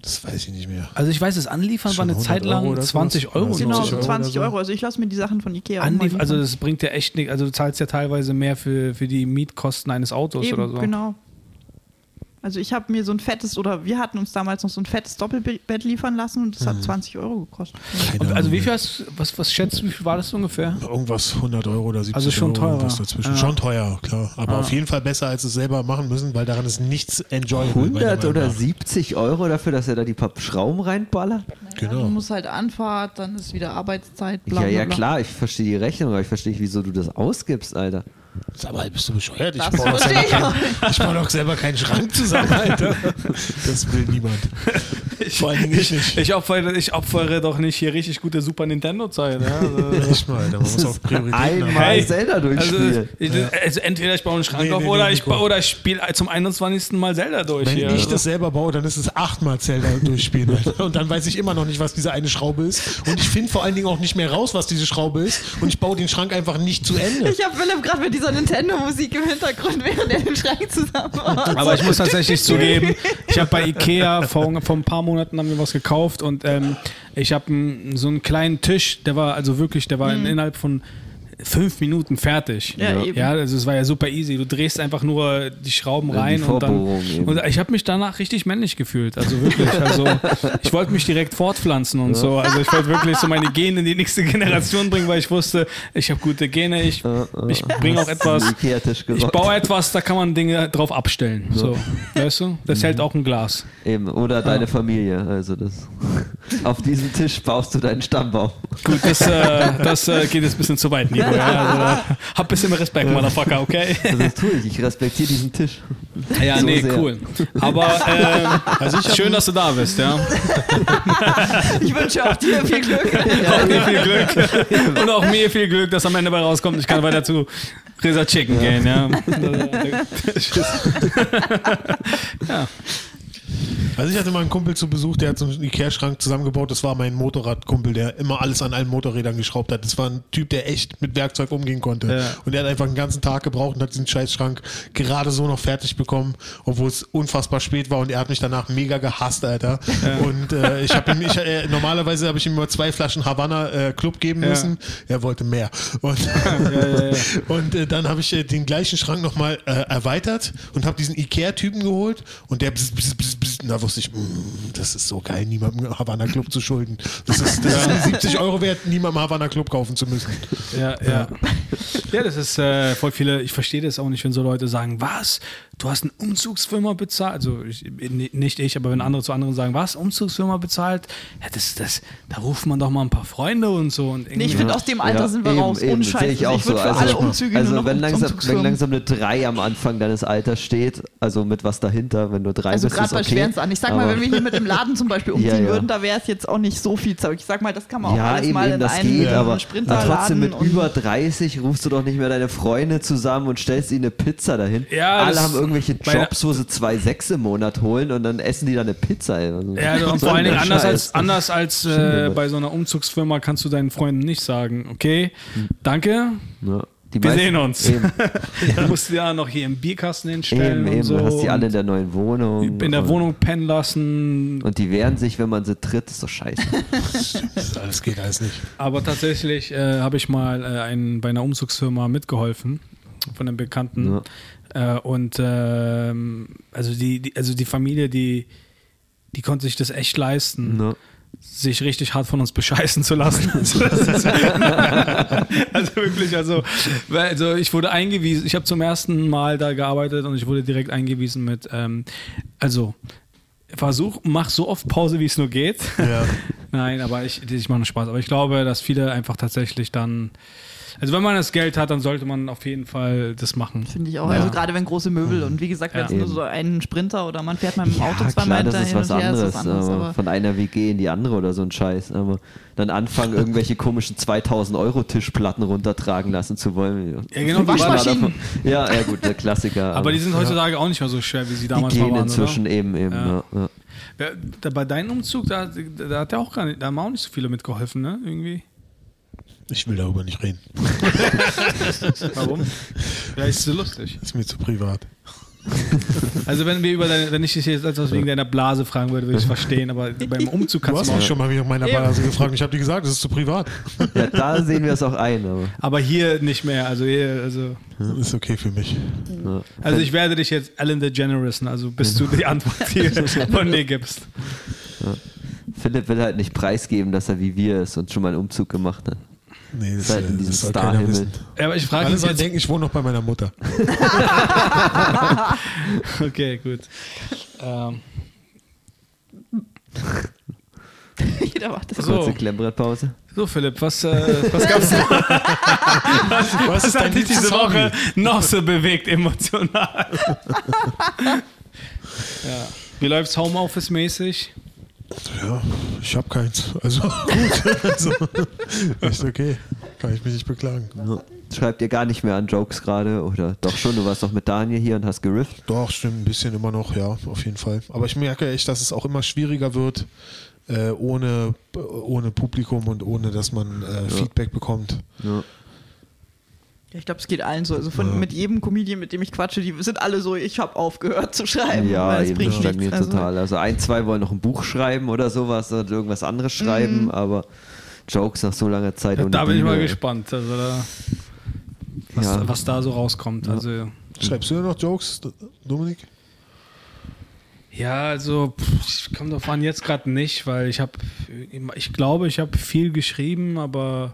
das weiß ich nicht mehr. Also ich weiß, das Anliefern war Schon eine 100 Zeit lang Euro oder sowas? 20 Euro. Genau, 20 so Euro 20 oder so. Euro. Also ich lasse mir die Sachen von Ikea Anlief, also das bringt ja echt nichts. Also du zahlst ja teilweise mehr für, für die Mietkosten eines Autos Eben, oder so. genau. Also ich habe mir so ein fettes, oder wir hatten uns damals noch so ein fettes Doppelbett liefern lassen und das hat 20 Euro gekostet. Also wie viel hast was, was schätzt du, wie viel war das ungefähr? Irgendwas 100 Euro oder 70 Also schon Euro. teurer. irgendwas dazwischen. Ja. Schon teuer, klar. Aber Ah. auf jeden Fall besser, als es selber machen müssen, weil daran ist nichts enjoyable. meiner 100 Meinung oder nach. 70 Euro dafür, dass er da die paar Schrauben reinballert? Ja, Genau. du musst halt Anfahrt, dann ist wieder Arbeitszeit, bla ja, bla ja, bla. klar, ich verstehe die Rechnung, aber ich verstehe nicht, wieso du das ausgibst, Alter. Sag mal, bist du bescheuert? Ich Das baue, doch ich ich baue doch selber keinen Schrank zusammen, Alter. Das will niemand. Vor allen Dingen ich nicht. Ich opfere, ich opfere doch nicht hier richtig gute Super Nintendo-Zeit. Ja? Also, *laughs* Nicht mal. Man muss auch Prioritäten. Einmal Hey, Zelda also, durchspielen. ich, also entweder ich baue einen Schrank Nee, auf nee, oder, nee, ich, Nico. ba- oder ich spiele zum 21. Mal Zelda durch. Wenn hier. ich Also, das selber baue, dann ist es achtmal Zelda durchspielen. Alter. Und dann weiß ich immer noch nicht, was diese eine Schraube ist. Und ich finde vor allen Dingen auch nicht mehr raus, was diese Schraube ist. Und ich baue den Schrank einfach nicht zu Ende. Ich habe Philipp gerade mit dieser Nintendo-Musik im Hintergrund, während er den Schrank zusammenbaut. Aber ich muss tatsächlich *laughs* zugeben, ich habe bei Ikea vor, vor ein paar Monaten haben wir was gekauft und ähm, ich habe so einen kleinen Tisch, der war also wirklich, der war in, innerhalb von fünf Minuten fertig. Ja, eben. ja also es war ja super easy. Du drehst einfach nur die Schrauben Ja, die rein und dann. Eben. Und ich habe mich danach richtig männlich gefühlt. Also wirklich. Also *laughs* ich wollte mich direkt fortpflanzen und so. Also ich wollte wirklich so meine Gene in die nächste Generation bringen, weil ich wusste, ich habe gute Gene, ich, ich bringe auch etwas. Ich baue etwas, da kann man Dinge drauf abstellen. So, weißt du? Das hält auch ein Glas. Eben, oder deine Familie. Also das. *laughs* Auf diesem Tisch baust du deinen Stammbaum. Gut, das, äh, *laughs* das äh, geht jetzt ein bisschen zu weit, Nico. Ja? Also, hab ein bisschen Respekt, Motherfucker, okay? *laughs* Also das tue ich. Ich respektiere diesen Tisch. Ja, So nee, sehr. cool. Aber ähm, Also ich hab schön, dass du da bist, ja. Ich wünsche auch dir viel Glück. *laughs* Auch dir viel Glück. Und auch mir viel Glück, dass am Ende bei rauskommt. Ich kann weiter zu Reza Chicken gehen, ja. *laughs* ja. Also ich hatte mal einen Kumpel zu Besuch, der hat so einen Ikea-Schrank zusammengebaut. Das war mein Motorradkumpel, der immer alles an allen Motorrädern geschraubt hat. Das war ein Typ, der echt mit Werkzeug umgehen konnte. Ja. Und der hat einfach einen ganzen Tag gebraucht und hat diesen Scheißschrank gerade so noch fertig bekommen, obwohl es unfassbar spät war und er hat mich danach mega gehasst, Alter. Und äh, ich habe ihm, ich, äh, normalerweise habe ich ihm immer zwei Flaschen Havanna äh, Club geben Ja. müssen. Er wollte mehr. Und, *laughs* und äh, dann habe ich äh, den gleichen Schrank nochmal äh, erweitert und habe diesen Ikea-Typen geholt und der bzz, bzz, bzz, bzz, da wusste ich, mm, das ist so geil, niemandem Havana Club zu schulden. Das ist, das ist 70 Euro wert, niemandem Havana Club kaufen zu müssen. Ja, ja. Ja, das ist äh, voll viele, ich verstehe das auch nicht, wenn so Leute sagen, was, du hast eine Umzugsfirma bezahlt, also ich, nicht ich, aber wenn andere zu anderen sagen, was, Umzugsfirma bezahlt, ja, das, das, da ruft man doch mal ein paar Freunde und so. Und Nee, irgendwie- ich finde, aus dem Alter Ja, sind wir eben, raus. eben, Ohne sehe Scheiß. ich auch Also ich würde so. für Also- alle Umzüge Also wenn Um- langsam, wenn langsam eine 3 am Anfang deines Alters steht, also mit was dahinter, wenn du 3 Also bist, gerade ist bei okay. schweren an. Ich sag mal, Aber- wenn wir hier mit dem Laden zum Beispiel *laughs* umziehen Ja, ja. würden, da wäre es jetzt auch nicht so viel Zeug. Ich sag mal, das kann man auch ja, alles eben, mal in das einen geht, äh, aber Sprinterladen trotzdem mit über 30 rufst du doch nicht mehr deine Freunde zusammen und stellst ihnen eine Pizza dahin. Ja, Alle haben irgendwelche Jobs, wo sie 2,6 im Monat holen und dann essen die dann eine Pizza. Also, Ja, soll *laughs* vor allen Dingen anders Scheiß? als, anders als äh, bei so einer Umzugsfirma kannst du deinen Freunden nicht sagen, okay, danke, Ja, die wir sehen uns. Eben, *laughs* du musst ja noch hier im Bierkasten hinstellen eben, und eben. so. hast die alle in der neuen Wohnung. in der Wohnung pennen lassen. Und die wehren sich, wenn man sie tritt. ist doch scheiße. *laughs* Das alles geht alles nicht. Aber tatsächlich äh, habe ich mal äh, ein, bei einer Umzugsfirma mitgeholfen von einem Bekannten. Äh, und ähm, also die, die, also die Familie, die, die konnte sich das echt leisten. Ne? sich richtig hart von uns bescheißen zu lassen. *laughs* Also, ist, *laughs* also wirklich, also, also ich wurde eingewiesen, ich habe zum ersten Mal da gearbeitet und ich wurde direkt eingewiesen mit, ähm, also versuch, mach so oft Pause, wie es nur geht. Ja. *laughs* Nein, aber ich, ich mache nur Spaß. Aber ich glaube, dass viele einfach tatsächlich dann, also wenn man das Geld hat, dann sollte man auf jeden Fall das machen. Finde ich auch. Ja. Also gerade wenn große Möbel und wie gesagt, wenn Ja. es nur so ein Sprinter oder man fährt mal mit dem Auto Ja, zweimal klar, das ist hin was und her, anderes. ist was anderes. aber Aber von einer WG in die andere oder so ein Scheiß. Aber dann anfangen, *laughs* irgendwelche komischen 2000 Euro Tischplatten runtertragen lassen zu wollen. Ja, genau, Waschmaschinen. Ja, ja, gut, der Klassiker. Aber die sind heutzutage auch nicht mehr so schwer, wie sie damals die gehen waren, inzwischen oder? eben, eben. Ja. Ja. Bei deinem Umzug, da, da hat ja auch gar nicht, da haben auch nicht so viele mitgeholfen, ne? Irgendwie. Ich will darüber nicht reden. *laughs* Warum? Vielleicht ist es so lustig. Ist mir zu privat. Also wenn wir über deine, wenn ich dich jetzt etwas wegen deiner Blase fragen würde, würde ich es verstehen, aber beim Umzug Du kannst hast du mich mal. schon mal nach meiner. Blase gefragt und ich habe dir gesagt, das ist zu privat. ja, da sehen wir es auch ein. Aber, Aber hier nicht mehr. Also hier, also, Ist okay für mich. ja. also ich werde dich jetzt Ellen DeGeneres, also bis du die Antwort hier *laughs* von mir gibst. Philipp will halt nicht preisgeben, dass er wie wir ist und schon mal einen Umzug gemacht hat. Nee, das, Seid in äh, diesem das soll keiner Starhimmel. wissen. Ja, aber ich frage Alle mich sollen denken, ich wohne noch bei meiner Mutter. *laughs* Okay, gut. Ähm, *laughs* jeder macht das. So. Kurze Klemmbrettpause. so, Philipp, was, äh, was *laughs* gab's denn? Was Was ist dein hat dich diese liebstes Woche noch so bewegt emotional? ja. Wie läuft's Homeoffice-mäßig? Ja, ich habe keins. Also *laughs* gut. Also, ist okay. Kann ich mich nicht beklagen. Ja. Schreibt ihr gar nicht mehr an Jokes gerade? Oder doch schon, du warst doch mit Daniel hier und hast gerifft? Doch, stimmt, ein bisschen immer noch, ja, auf jeden Fall. Aber ich merke echt, dass es auch immer schwieriger wird, äh, ohne, ohne Publikum und ohne, dass man äh, Feedback bekommt. Ja. Ja, ich glaube, es geht allen so. Also von, mit jedem Comedian, mit dem ich quatsche, die sind alle so, ich habe aufgehört zu schreiben. Ja, weil es eben, bringt das stagniert nichts. Also, total. Also ein, zwei wollen noch ein Buch schreiben oder sowas oder irgendwas anderes schreiben, aber Jokes nach so langer Zeit ohne Da bin ich mal gespannt. Also da, was, Ja. was da so rauskommt. Also Schreibst du noch Jokes, Dominik? Ja, also pff, kommt drauf an, jetzt gerade nicht, weil ich habe, ich glaube, ich habe viel geschrieben, aber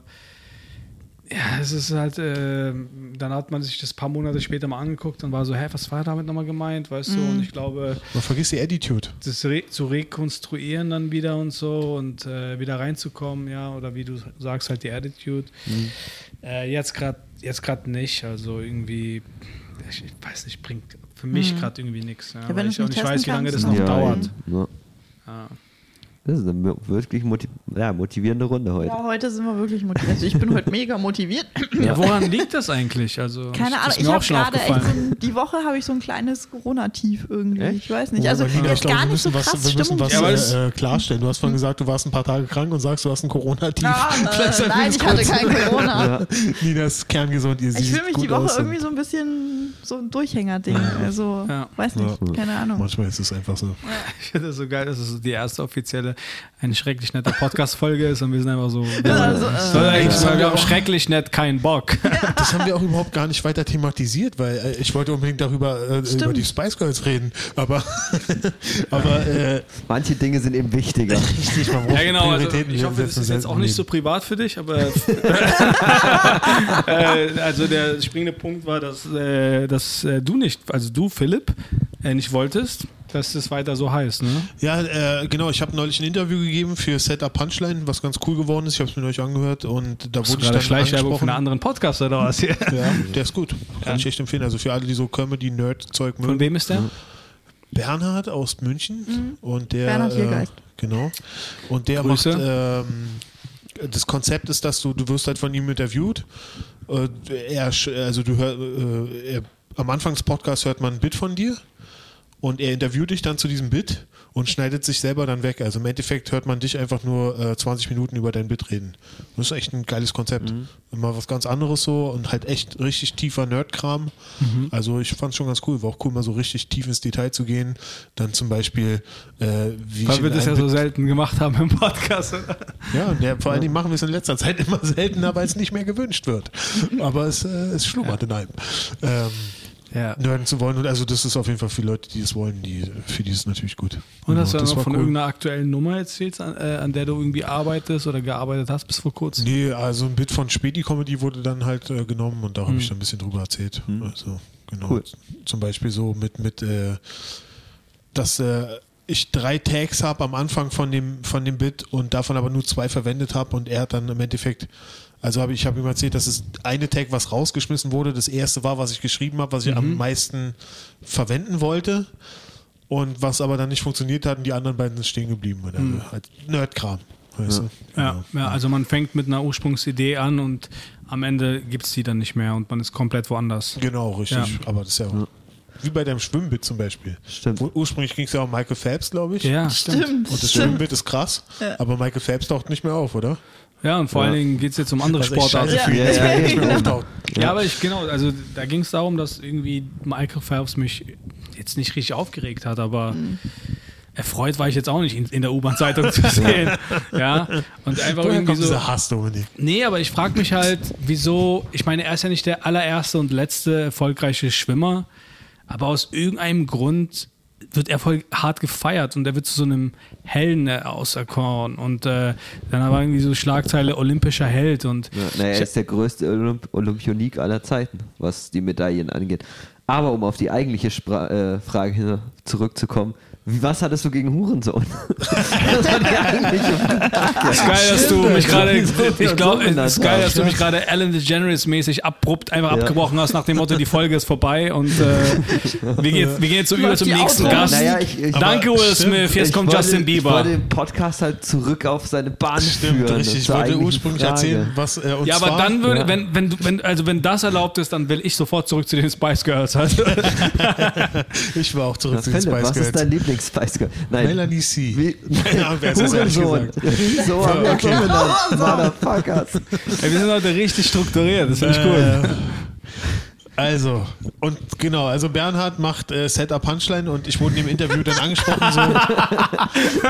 ja, es ist halt, äh, dann hat man sich das paar Monate später mal angeguckt und war so, hä, was war damit nochmal gemeint, weißt du? Und ich glaube, Man vergisst die Attitude. das re zu rekonstruieren dann wieder und so und äh, wieder reinzukommen, ja, oder wie du sagst, halt die Attitude. Äh, jetzt gerade jetzt gerade nicht, also irgendwie, ich, ich weiß nicht, bringt für mich gerade irgendwie nichts. Ja, wenn weil ich auch nicht weiß, wie lange das noch Ja, dauert. Ja. Ja. Das ist eine wirklich motiv ja, motivierende Runde heute. Ja, heute sind wir wirklich motiviert. Also ich bin heute *laughs* mega motiviert. Ja, woran liegt das eigentlich? Also, Keine Ahnung, ich auch habe gerade echt so ein, die Woche habe ich so ein kleines Corona-Tief irgendwie. Echt? Ich weiß nicht. Ja, Also ich jetzt glaube, gar wir nicht so müssen was, krass wir müssen was Ja, äh, klarstellen. Du hast vorhin gesagt, du warst ein paar Tage krank und sagst, du hast ein Corona-Tief. Ah, *laughs* äh, nein, ich hatte kein Corona. Ja. *laughs* Nina ist kerngesund, ihr Ich fühle mich gut die Woche irgendwie so ein bisschen so ein Durchhänger-Ding. Also, Ja. weiß nicht, Ja. keine Ahnung. Manchmal ist es einfach so. *laughs* Ich finde das so geil, dass es die erste offizielle, eine schrecklich nette Podcast-Folge ist und wir sind einfach so. *laughs* Also, äh, soll eigentlich haben schrecklich nett keinen Bock. *laughs* Das haben wir auch überhaupt gar nicht weiter thematisiert, weil äh, ich wollte unbedingt darüber äh, über die Spice Girls reden. Aber, aber äh, Manche Dinge sind eben wichtiger. richtig, man braucht Ja, genau. Also Prioritäten ich hoffe, das setzen ist jetzt auch nicht so privat für dich, aber. äh, also, der springende Punkt war, dass, äh, dass äh, du nicht, also du, Philipp, äh, nicht wolltest, dass es weiter so heißt, ne? Ja, äh, genau. Ich habe neulich ein Interview gegeben für Setup Punchline, was ganz cool geworden ist. Ich habe es mir neulich angehört und da Hast du wurde ich gerade dann Schleichwerbung von einem anderen Podcast oder was hier? *laughs* Ja, der ist gut. Kann ich echt empfehlen. Also für alle, die so Comedy-Nerd-Zeug mögen. Von wem ist der? Bernhard aus München und der Bernhard äh, Hiergeist. genau und der Grüße. macht ähm, das Konzept ist, dass du du wirst halt von ihm interviewt. Äh, er also du hör, äh, er, am Anfang des Podcasts hört man ein Bit von dir und er interviewt dich dann zu diesem Bit und schneidet sich selber dann weg. Also im Endeffekt hört man dich einfach nur äh, 20 Minuten über dein Bit reden. Das ist echt ein geiles Konzept. Immer was ganz anderes so und halt echt richtig tiefer Nerdkram. Also ich fand es schon ganz cool. War auch cool, mal so richtig tief ins Detail zu gehen. Dann zum Beispiel, äh, wie Weil wir das ja einem so Bit- selten gemacht haben im Podcast. oder? ja, der, vor allen Dingen machen wir es in letzter Zeit immer seltener, weil es nicht mehr gewünscht wird. *laughs* Aber es, äh, es schlummert in einem. Ähm, Ja. nerden zu wollen. Und also das ist auf jeden Fall für Leute, die es wollen, die, für die ist es natürlich gut. Und hast du Genau, dann noch von cool. irgendeiner aktuellen Nummer erzählt, an, äh, an der du irgendwie arbeitest oder gearbeitet hast bis vor kurzem? Nee, also ein Bit von Späti-Comedy wurde dann halt äh, genommen und da habe ich Hm. dann ein bisschen drüber erzählt. Also, genau. Cool. Zum Beispiel so mit, mit äh, dass äh, ich drei Tags habe am Anfang von dem, von dem Bit und davon aber nur zwei verwendet habe und er hat dann im Endeffekt, also habe ich habe ihm erzählt, dass es eine Tag, was rausgeschmissen wurde, das erste war, was ich geschrieben habe, was ich Mhm. am meisten verwenden wollte. Und was aber dann nicht funktioniert hat, und die anderen beiden sind stehen geblieben. Mhm. halt Nerdkram. Weißt du? Ja, ja, also man fängt mit einer Ursprungsidee an und am Ende gibt es die dann nicht mehr und man ist komplett woanders. Genau, richtig. Ja. Aber das ist ja auch wie bei deinem Schwimmbit zum Beispiel. Stimmt. Ur ursprünglich ging es ja um Michael Phelps, glaube ich. Ja, Stimmt. Und das stimmt. Schwimmbit ist krass, aber Michael Phelps taucht nicht mehr auf, oder? Ja, und vor allen Dingen geht es jetzt um andere echt Sportarten. Ja, ja, wenn ja, genau. Ja, aber ich, genau, also da ging es darum, dass irgendwie Michael Phelps mich jetzt nicht richtig aufgeregt hat, aber erfreut war ich jetzt auch nicht in, in der U-Bahn-Zeitung zu *laughs* sehen. ja, und einfach Woher irgendwie kommt so. dieser Hass, Dominik? Nee, aber ich frage mich halt, wieso, ich meine, er ist ja nicht der allererste und letzte erfolgreiche Schwimmer, aber aus irgendeinem Grund wird er voll hart gefeiert und er wird zu so einem Helden auserkoren und äh, dann war irgendwie so Schlagzeile olympischer Held und Ja, naja, er ist der größte Olymp Olympionik aller Zeiten, was die Medaillen angeht. Aber um auf die eigentliche Spra äh, Frage zurückzukommen, was hattest du gegen Hurensohn? *laughs* das war die eigentliche Frage. *laughs* ist geil, dass du mich gerade, ich uns glaube, ist geil, dass du mich gerade Ellen DeGeneres mäßig abrupt einfach Ja. abgebrochen hast nach dem Motto, die Folge ist vorbei und äh, wir, gehen, wir gehen jetzt so über zum nächsten Outro? Gast. Naja, ich, ich, Danke, Will. Smith. Jetzt ich kommt wollte, Justin Ich Bieber. wollte den Podcast halt zurück auf seine Bahn Stimmt, führen. richtig. Ich wollte ursprünglich Frage. erzählen, was äh, und Ja, aber zwar, dann würde, Ja. wenn, wenn, du- wenn, also wenn das erlaubt ist, dann will ich sofort zurück zu den Spice Girls. Also, *laughs* ich war auch zurück Was, zu den Philipp, Spice was ist Girls. dein Lieblings-Spice Girl? Nein. Melanie C. Wie, Ahnung, *laughs* wer Hurensohn. gesagt Wieso haben wir so Okay. genannt? Motherfuckers. ey, wir sind heute richtig strukturiert, das finde ich cool. Also, und genau, also Bernhard macht äh, Setup Punchline und ich wurde in dem Interview dann angesprochen. So. *laughs*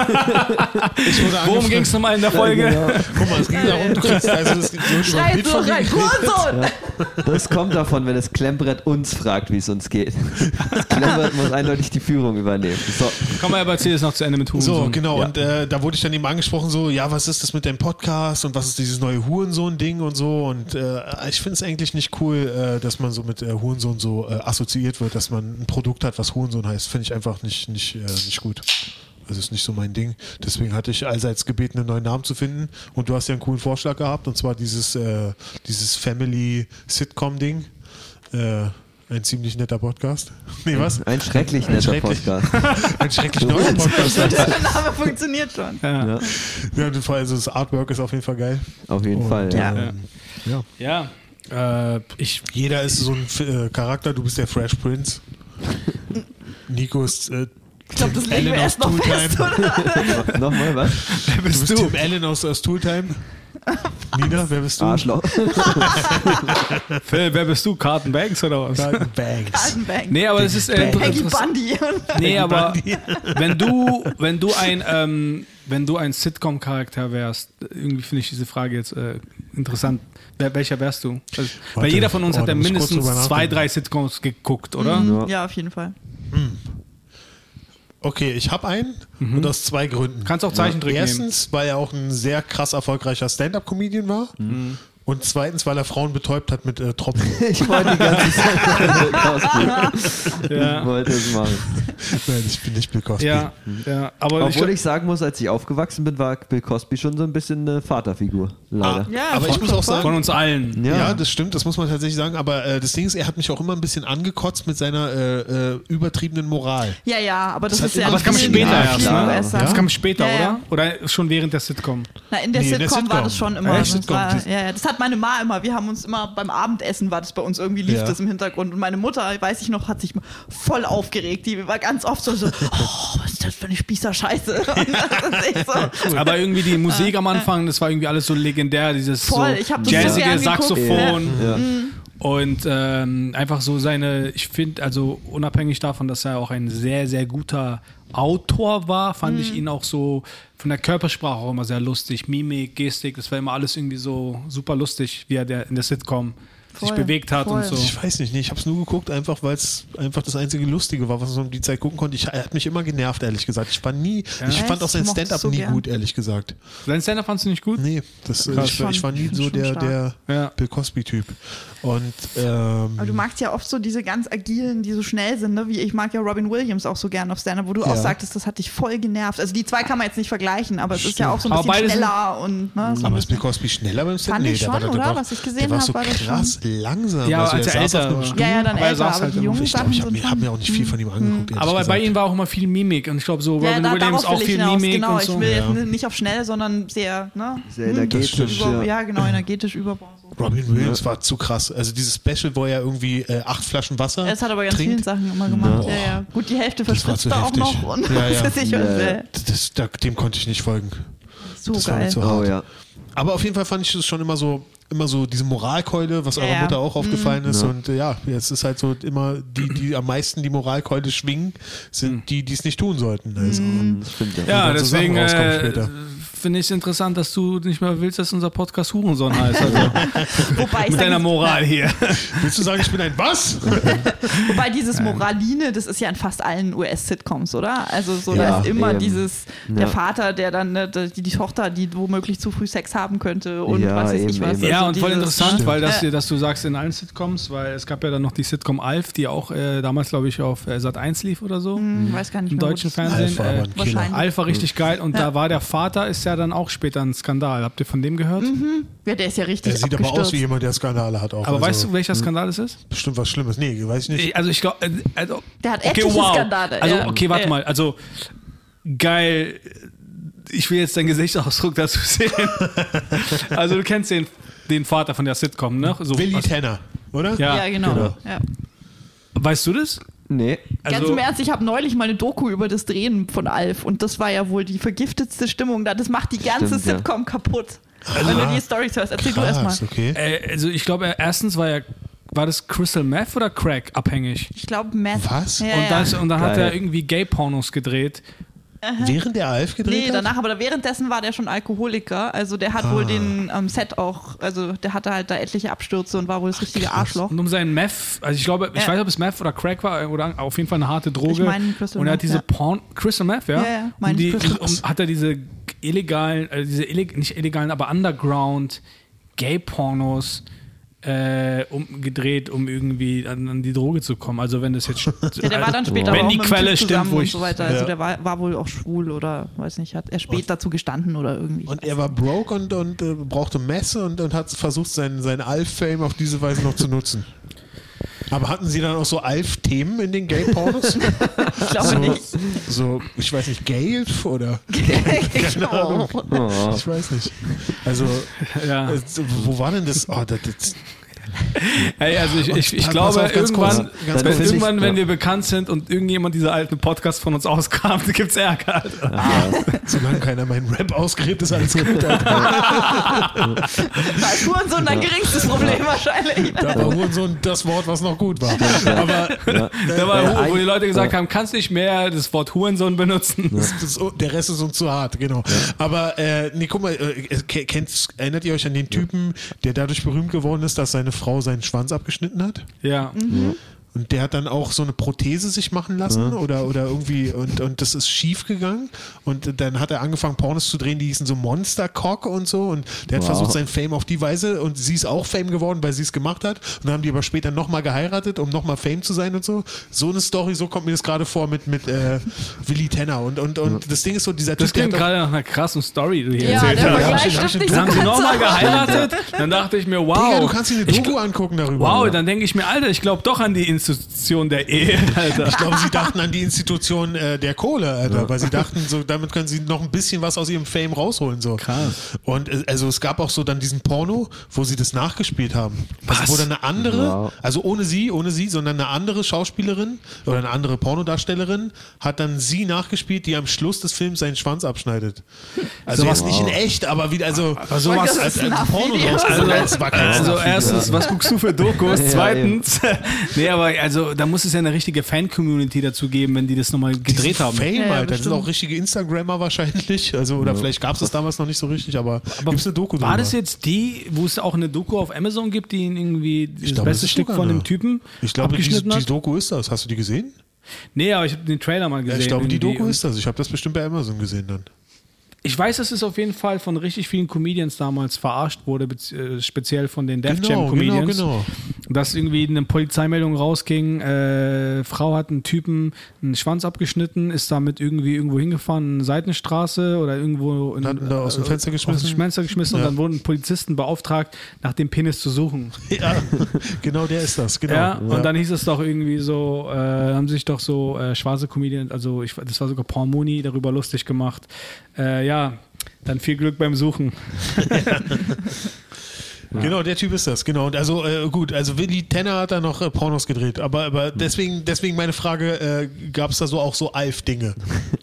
ich wurde Worum ging es nochmal in der Folge? Ja, genau. Guck mal, es ging darum, du kriegst, also das Schreit so rein. Hurensohn! Das kommt davon, wenn das Klemmbrett uns fragt, wie es uns geht. Das Klemmbrett muss eindeutig die Führung übernehmen. So, Komm mal, aber erzähl es noch zu Ende mit So, Hurensohn. genau. Ja. Und äh, da wurde ich dann eben angesprochen, so, ja, was ist das mit deinem Podcast und was ist dieses neue Hurensohn-Ding und so. Und äh, ich finde es eigentlich nicht cool, äh, dass man so mit äh, Hurensohn so äh, assoziiert wird, dass man ein Produkt hat, was Hurensohn heißt. Finde ich einfach nicht, nicht, äh, nicht gut. Also ist nicht so mein Ding. Deswegen hatte ich allseits gebeten, einen neuen Namen zu finden. Und du hast ja einen coolen Vorschlag gehabt, und zwar dieses, äh, dieses Family-Sitcom-Ding. Äh, ein ziemlich netter Podcast. *laughs* Nee, was? ein schrecklich netter schrecklich. Podcast. *laughs* Ein schrecklich neuer Podcast. Der Name funktioniert schon. Ja. Ja, Ja, also das Artwork ist auf jeden Fall geil. auf jeden Und, Fall. Ja. ähm, ja. Ja, äh, ich, Jeder ist so ein F- äh, Charakter, du bist der Fresh Prince. *laughs* Nico ist äh, Ich glaube, das legen wir erst noch fest? *laughs* Nochmal was? wer Du bist bist du? Tim Allen aus, aus Tooltime. *laughs* Nina, wer bist du? Arschloch. Phil, wer bist du? Carton Banks oder was? Carlton Banks. Altenbank. Nee, aber das ist äh, Peggy. Bundy. Nee, aber wenn du, wenn du ein, ähm, wenn du ein Sitcom-Charakter wärst, irgendwie finde ich diese Frage jetzt äh, interessant. Wer, welcher wärst du? Also, weil Warte. jeder von uns Oh, hat ja mindestens zwei, drei Sitcoms geguckt, oder? Ja. ja, auf jeden Fall. Okay, ich habe einen und aus zwei Gründen. Kannst auch Zeichentrick nehmen. Erstens, weil er auch ein sehr krass erfolgreicher Stand-Up-Comedian war. Und zweitens, weil er Frauen betäubt hat mit äh, Tropfen. *laughs* Ich wollte die ganze *laughs* Zeit Cosby. *laughs* Ja. Ich wollte es machen. Nein, ich bin nicht Bill Cosby. Ja, ja, aber Obwohl ich, ich sagen muss, als ich aufgewachsen bin, war Bill Cosby schon so ein bisschen eine Vaterfigur. Leider. Ja, aber ich muss auch sagen, von uns allen. Ja. Ja. das stimmt, das muss man tatsächlich sagen. Aber äh, das Ding ist, er hat mich auch immer ein bisschen angekotzt mit seiner äh, äh, übertriebenen Moral. Ja, ja, aber das, Das ist ja aber das kam später viel erst, ne? besser. Das kam später, Ja, ja. oder? Oder schon während der Sitcom? Na, in der Nee, in der Sitcom war Sitcom. das schon immer. Sitcom, das- ja, ja, das hat meine Ma immer. Wir haben uns immer beim Abendessen war das bei uns irgendwie lief Ja. das im Hintergrund und meine Mutter, weiß ich noch, hat sich voll aufgeregt. Die war ganz oft so, so oh, was ist das für eine Spießer-Scheiße? *laughs* So. *laughs* Aber irgendwie die Musik am Anfang, das war irgendwie alles so legendär, dieses Voll, so jazzige. Saxophon. Ja. Und ähm, einfach so seine, ich finde, also unabhängig davon, dass er auch ein sehr, sehr guter Autor war, fand Mhm. ich ihn auch so von der Körpersprache auch immer sehr lustig. Mimik, Gestik, das war immer alles irgendwie so super lustig, wie er der in der Sitcom sich Voll, bewegt hat und voll. so. Ich weiß nicht, nee, ich habe es nur geguckt, einfach weil es einfach das einzige Lustige war, was man um die Zeit gucken konnte. Ich, er hat mich immer genervt, ehrlich gesagt. Ich war nie, ich Echt? fand auch sein Ich Stand-up so nie gern. gut, ehrlich gesagt. Sein Stand-up fandst du nicht gut? Nee, das, Krass. ich, war- ich war nie so der, der Ja. Bill Cosby-Typ. Und ähm, Aber du magst ja oft so diese ganz agilen, die so schnell sind, ne? Wie ich mag ja Robin Williams auch so gern auf Stand-up, wo du auch Ja. sagtest, das hat dich voll genervt. Also die zwei kann man jetzt nicht vergleichen, aber es ist ja auch so ein Aber bisschen beide sind- schneller und ne, so aber ist Bill. Cosby schneller beim Stand? Fand ich der schon, war, der oder? War, Was ich gesehen der war hab, so war das krass langsam. Ja, also als er älter war. Stuhl. Ja, ja, dann Aber er älter, saß aber halt die jungen Ich glaube, ich habe mir, hab schon- mir auch nicht viel von ihm angeguckt. ehrlich Aber bei gesagt. ihm war auch immer viel Mimik und ich glaube so Ja, Robin da, Williams auch ich viel hinaus, Mimik genau. und Ich so. will Ja. jetzt nicht auf schnell, sondern sehr, ne? Sehr hm, energetisch. stimmt, über, ja. ja, genau, energetisch Überbau. So. Robin Williams war zu krass. Also dieses Special, wo er irgendwie äh, acht Flaschen Wasser Das hat aber ganz trinkt. vielen Sachen immer gemacht. Ja. Ja, ja. Gut, die Hälfte zu er auch noch und Ja, ja. *laughs* ich. Ja. äh, Das, das, da, dem konnte ich nicht folgen. So Das war mir geil. Oh ja. Aber auf jeden Fall fand ich es schon immer so, immer so diese Moralkeule, was Ja, eurer. Mutter auch aufgefallen ist. Ja. Und äh, ja, jetzt ist halt so immer die, die am meisten die Moralkeule schwingen, sind die, die es nicht tun sollten. Also, Das stimmt ja. Ja, dann so deswegen äh, später. Finde ich es interessant, dass du nicht mehr willst, dass unser Podcast Hurensohn heißt. Also *laughs* Wobei, mit deiner Moral hier. Willst du sagen, ich bin ein was? *laughs* Wobei dieses Moraline, das ist ja in fast allen US-Sitcoms, oder? Also so, Ja, da ist immer eben. dieses, der Ja. Vater, der dann, ne, die, die Tochter, die womöglich zu früh Sex haben könnte und Ja, was weiß ich was. eben. Ja, Also und voll interessant, weil das, dass du sagst in allen Sitcoms, weil es gab ja dann noch die Sitcom Alf, die auch äh, damals, glaube ich, auf äh, Sat 1 lief oder so. Hm, weiß gar nicht Im mehr, deutschen Fernsehen. Alpha, Äh, war richtig geil und Ja. da war der Vater, ist ja dann auch später ein Skandal. Habt ihr von dem gehört? Ja, der ist ja richtig Er sieht aber aus abgestürzt. wie jemand, der Skandale hat auch. Aber also, weißt du, welcher Skandal es ist? Bestimmt was Schlimmes. Nee, weiß ich nicht. Ich- Also ich glaube, also, Der hat etliche Skandale, Also ja. okay, warte Ja. mal. Also geil. Ich will jetzt deinen Gesichtsausdruck dazu sehen. *laughs* also du kennst den, den Vater von der Sitcom, ne? So, Willy also, Tanner, oder? ja, Ja, genau. genau. Ja. Weißt du das? Nee. Ganz Also, im Ernst, ich habe neulich mal eine Doku über das Drehen von Alf und das war ja wohl die vergiftetste Stimmung da. Das macht die ganze Stimmt, ja. Sitcom kaputt. Wenn du die Storys hörst, erzähl du erst mal. Krass, okay. äh, also ich glaube, erstens war ja, war das Crystal Meth oder Crack abhängig? Ich glaube, Matt. Was? Ja, und, ja. das, und dann hat Geil. er irgendwie Gay-Pornos gedreht. Während der Alf gedreht Nee, hat? danach, aber währenddessen war der schon Alkoholiker. Also der hat Ah. wohl den am Set auch, also der hatte halt da etliche Abstürze und war wohl das richtige krass. Arschloch. Und um seinen Meth, also ich glaube, ich Ja. weiß nicht, ob es Meth oder Crack war oder auf jeden Fall eine harte Droge. Ich meine Crystal und er hat Meth, diese ja. Porn, Crystal Meth, ja? Ja, ja, meine und die, um, hat er diese illegalen, äh, diese illeg nicht illegalen, aber Underground Gay-Pornos äh, umgedreht, um irgendwie an, an die Droge zu kommen. Also wenn das jetzt *laughs* Ja, der war dann später Wenn die Quelle stimmt, zusammen wo und ich- so weiter. Also Ja. der war, war wohl auch schwul oder weiß nicht, hat er spät dazu gestanden oder irgendwie. Und er war broke und, und äh, brauchte Messe und, und hat versucht, seinen, seinen Alf-Fame auf diese Weise noch zu nutzen. Aber hatten sie dann auch so Alf-Themen in den Gay-Pornos? *laughs* ich glaube so, nicht. so, ich weiß nicht, Gay-Ilf oder? *laughs* Keine Ahnung. Oh. Ich weiß nicht. Also, ja. äh, wo war denn das? Oh, das, das Ey, also ich, ich, ich glaube, auf, irgendwann, kurz, wenn, kurz. irgendwann, wenn Ja. wir bekannt sind und irgendjemand diese alten Podcast von uns auskramt, *laughs* gibt es Ärger. Alter. solange keiner meinen Rap ausgräbt, ist alles gut. *laughs* Ist Hurensohn dein geringstes Problem wahrscheinlich. Da war Hurensohn das Wort, was noch gut war. Aber Da war, Ja, wo die Leute gesagt ja. haben, kannst nicht mehr das Wort Hurensohn benutzen. Das, das, der Rest ist uns zu hart, genau. Aber äh, nee, guck mal, äh, ke- kennt, erinnert ihr euch an den Typen, der dadurch berühmt geworden ist, dass seine Frau seinen Schwanz abgeschnitten hat? Ja. Und der hat dann auch so eine Prothese sich machen lassen oder, oder irgendwie und, und das ist schief gegangen. Und dann hat er angefangen, Pornos zu drehen, die hießen so Monster Cock und so. Und der hat Wow. versucht, sein Fame auf die Weise und sie ist auch Fame geworden, weil sie es gemacht hat. Und dann haben die aber später nochmal geheiratet, um nochmal Fame zu sein und so. So eine Story, so kommt mir das gerade vor mit, mit äh, Willy Tenner. Und, und, und das Ding ist so, dieser Das klingt hat gerade nach einer krassen Story, die du hier Ja, erzählt der hast. so Dann haben sie nochmal geheiratet. Dann dachte ich mir, wow. Digga, du kannst dir eine ich, Doku angucken darüber. wow, dann denke ich mir, Alter, ich glaube doch an die Institution der Ehe, *laughs* Alter. Ich glaube, sie dachten an die Institution äh, der Kohle, Alter, weil sie dachten, so damit können sie noch ein bisschen was aus ihrem Fame rausholen. So. Krass. Und äh, also es gab auch so dann diesen Porno, wo sie das nachgespielt haben. Also Was? wo dann eine andere, Wow. also ohne sie, ohne sie, sondern eine andere Schauspielerin oder eine andere Pornodarstellerin hat dann sie nachgespielt, die am Schluss des Films seinen Schwanz abschneidet. Also Sowas- jetzt nicht in echt, aber wieder, also Aber sowas, als, als ein Porno raus. Also, es war kein Also Nachvideo. erstens, was guckst du für Dokus? Ja, Zweitens, *laughs* nee, aber also da muss es ja eine richtige Fan-Community dazu geben, wenn die das nochmal gedreht haben. Fame, Ja, ja, Alter. Das sind auch richtige Instagrammer wahrscheinlich. *laughs* Also, oder vielleicht gab es das damals noch nicht so richtig, aber, Aber gibt's eine Doku War drüber? das jetzt die, wo es auch eine Doku auf Amazon gibt, die ihn irgendwie das glaube, beste das Stück von dem. Typen Ich glaube, die, die? Doku ist das. Hast du die gesehen? Nee, aber ich habe den Trailer mal Ja, gesehen. ich glaube, die. Doku ist das. Ich habe das bestimmt bei Amazon gesehen dann. Ich weiß, dass es auf jeden Fall von richtig vielen Comedians damals verarscht wurde, äh, speziell von den Def Jam Genau, genau, Comedians. genau. Dass irgendwie eine Polizeimeldung rausging, äh, Frau hat einen Typen einen Schwanz abgeschnitten, ist damit irgendwie irgendwo hingefahren, in eine Seitenstraße oder irgendwo in, ihn da aus dem Fenster geschmissen? Aus dem Fenster geschmissen Ja. und dann wurden Polizisten beauftragt, nach dem Penis zu suchen. *laughs* Ja, genau der ist das. Genau. Ja, und dann hieß es doch irgendwie so, äh, haben sich doch so äh, schwarze Comedians, also ich, das war sogar Mooney, darüber lustig gemacht. Äh, ja, dann viel Glück beim Suchen. *laughs* *laughs* Genau, der Typ ist das, genau. Und also äh, gut, also Willy Tenner hat da noch äh, Pornos gedreht, aber, aber deswegen, deswegen meine Frage, äh, gab es da so auch so Alf-Dinge?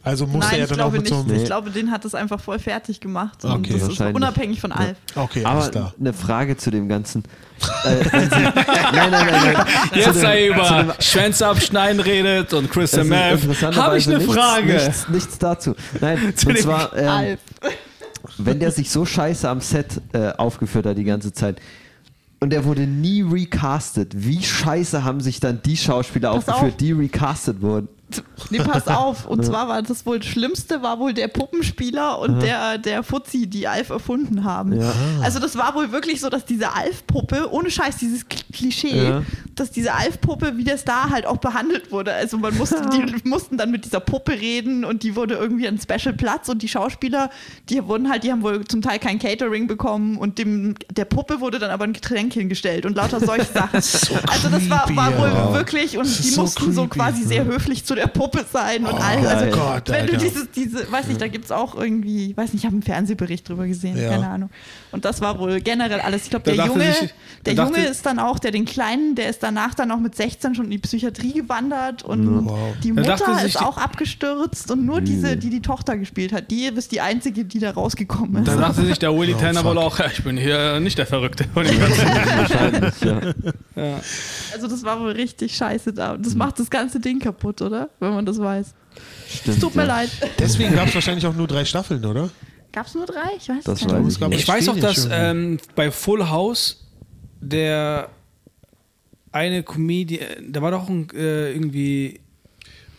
Also musste Nein, er ich dann auch glaube mit nicht. so einem. Ich glaube, den hat es einfach voll fertig gemacht. Und Okay. das ist unabhängig von Alf. Okay, alles Aber klar. eine Frage zu dem Ganzen. *laughs* äh, nein, nein, nein, nein. Jetzt sei über Schwänze abschneiden redet und Also Meth. interessanterweise Habe ich eine nichts, Frage. Nichts, nichts dazu. Nein, *laughs* Zu und dem zwar, ähm, Alf. Wenn der sich so scheiße am Set äh, aufgeführt hat die ganze Zeit und der wurde nie recastet, wie scheiße haben sich dann die Schauspieler Pass aufgeführt, auf. die recastet wurden? Nee, pass *laughs* auf. Und zwar war das wohl das Schlimmste, war wohl der Puppenspieler und der, der Fuzzi, die Alf erfunden haben. Ja. Also das war wohl wirklich so, dass diese Alf-Puppe, ohne Scheiß, dieses Klischee, Ja. dass diese Alf-Puppe wie der Star halt auch behandelt wurde. Also man musste, die mussten dann mit dieser Puppe reden und die wurde irgendwie ein Special Platz und die Schauspieler, die wurden halt, die haben wohl zum Teil kein Catering bekommen und dem, der Puppe wurde dann aber ein Getränk hingestellt und lauter solche *laughs* Sachen. also das war, war wohl ja. wirklich und die so mussten so creepy. quasi sehr höflich zu der Puppe sein und all. geil. Also, Gott, wenn du Alter. dieses, diese, weiß nicht, da gibt es auch irgendwie, weiß nicht, ich habe einen Fernsehbericht drüber gesehen, Ja. keine Ahnung. Und das war wohl generell alles. Ich glaube, Da der Junge, sich- der Junge ist dann auch, der den Kleinen, der ist danach dann auch mit 16 schon in die Psychiatrie gewandert und Wow. die Mutter ist auch abgestürzt und nur diese, die die Tochter gespielt hat, die ist die einzige, die da rausgekommen ist. Da dachte sich der Willy *laughs* Oh, Tanner wohl auch, ich bin hier nicht der Verrückte. *laughs* ja. Also das war wohl richtig scheiße da. Und das macht das ganze Ding kaputt, oder? Wenn man das weiß. Stimmt, Tut mir ja. leid. Deswegen gab es wahrscheinlich auch nur drei Staffeln, oder? Gab es nur drei? Ich weiß Das es weiß nicht. ich nicht. Ich weiß auch, dass ähm, bei Full House der eine Comedian, da war doch ein, äh, irgendwie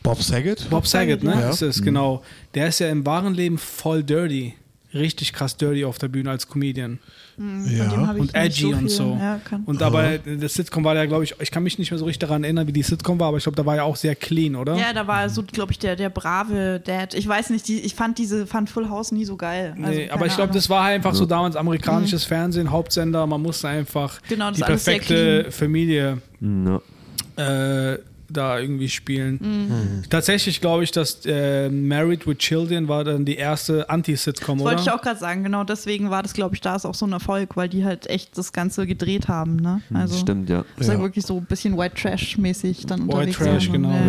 Bob Saget? Bob Saget, ne? Ja. Ist es, genau. Der ist ja im wahren Leben voll dirty. Richtig krass dirty auf der Bühne als Comedian. Dem Ja. Und edgy so und so. Ja. Und aber das Sitcom war ja, glaube ich, ich kann mich nicht mehr so richtig daran erinnern, wie die Sitcom war, aber ich glaube, da war ja auch sehr clean, oder? ja, da war so, glaube ich, der, der brave Dad. Ich weiß nicht, die, ich fand diese, fand Full House nie so geil. Also, Nee, aber ich glaube, das war halt einfach so damals amerikanisches Fernsehen, Hauptsender. Man musste einfach Genau, das die perfekte Familie Ja. äh, da irgendwie spielen. Mhm. Tatsächlich glaube ich, dass äh, Married with Children war dann die erste Anti-Sitcom, Das oder? wollte ich auch gerade sagen, genau deswegen war das, glaube ich, da ist auch so ein Erfolg, weil die halt echt das Ganze gedreht haben. Ne? Also, Stimmt, ja. Das ist ja Ja. wirklich so ein bisschen White Trash-mäßig dann White unterwegs. Trash, waren. genau. Ja.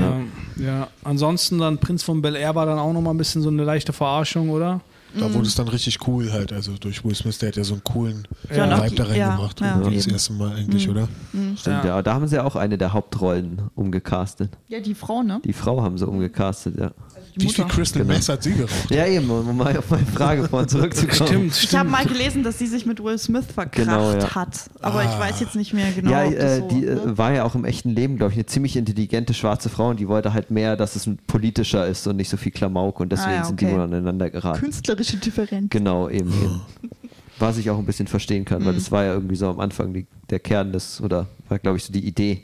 Ja. Ja. Ansonsten dann Prinz von Bel Air war dann auch nochmal ein bisschen so eine leichte Verarschung, oder? Da Mhm. wurde es dann richtig cool halt. Also durch Will Smith, der hat ja so einen coolen Ja, Vibe die- da ja, reingebracht. ja, das erste Mal eigentlich, oder? Stimmt, Ja. ja. Da haben sie ja auch eine der Hauptrollen umgecastet. Ja, die Frau, ne? Die Frau haben sie umgecastet, ja. Die Wie viel. Crystal Genau. Meth hat sie geraucht? Ja, eben, um mal auf meine Frage vorhin zurückzukommen. Stimmt, Ich habe stimmt. mal gelesen, dass sie sich mit Will Smith verkracht Genau, ja. hat. Aber ich Ah. weiß jetzt nicht mehr genau. ja, ob das äh, so, die ne? äh, war ja auch im echten Leben, glaube ich, eine ziemlich intelligente schwarze Frau und die wollte halt mehr, dass es ein politischer ist und nicht so viel Klamauk und deswegen Ah, ja, sind die okay. wohl aneinander geraten. künstlerische Differenz. Genau, eben, eben. *laughs* Was ich auch ein bisschen verstehen kann, Mhm. weil das war ja irgendwie so am Anfang die, der Kern des, oder war, glaube ich, so die Idee.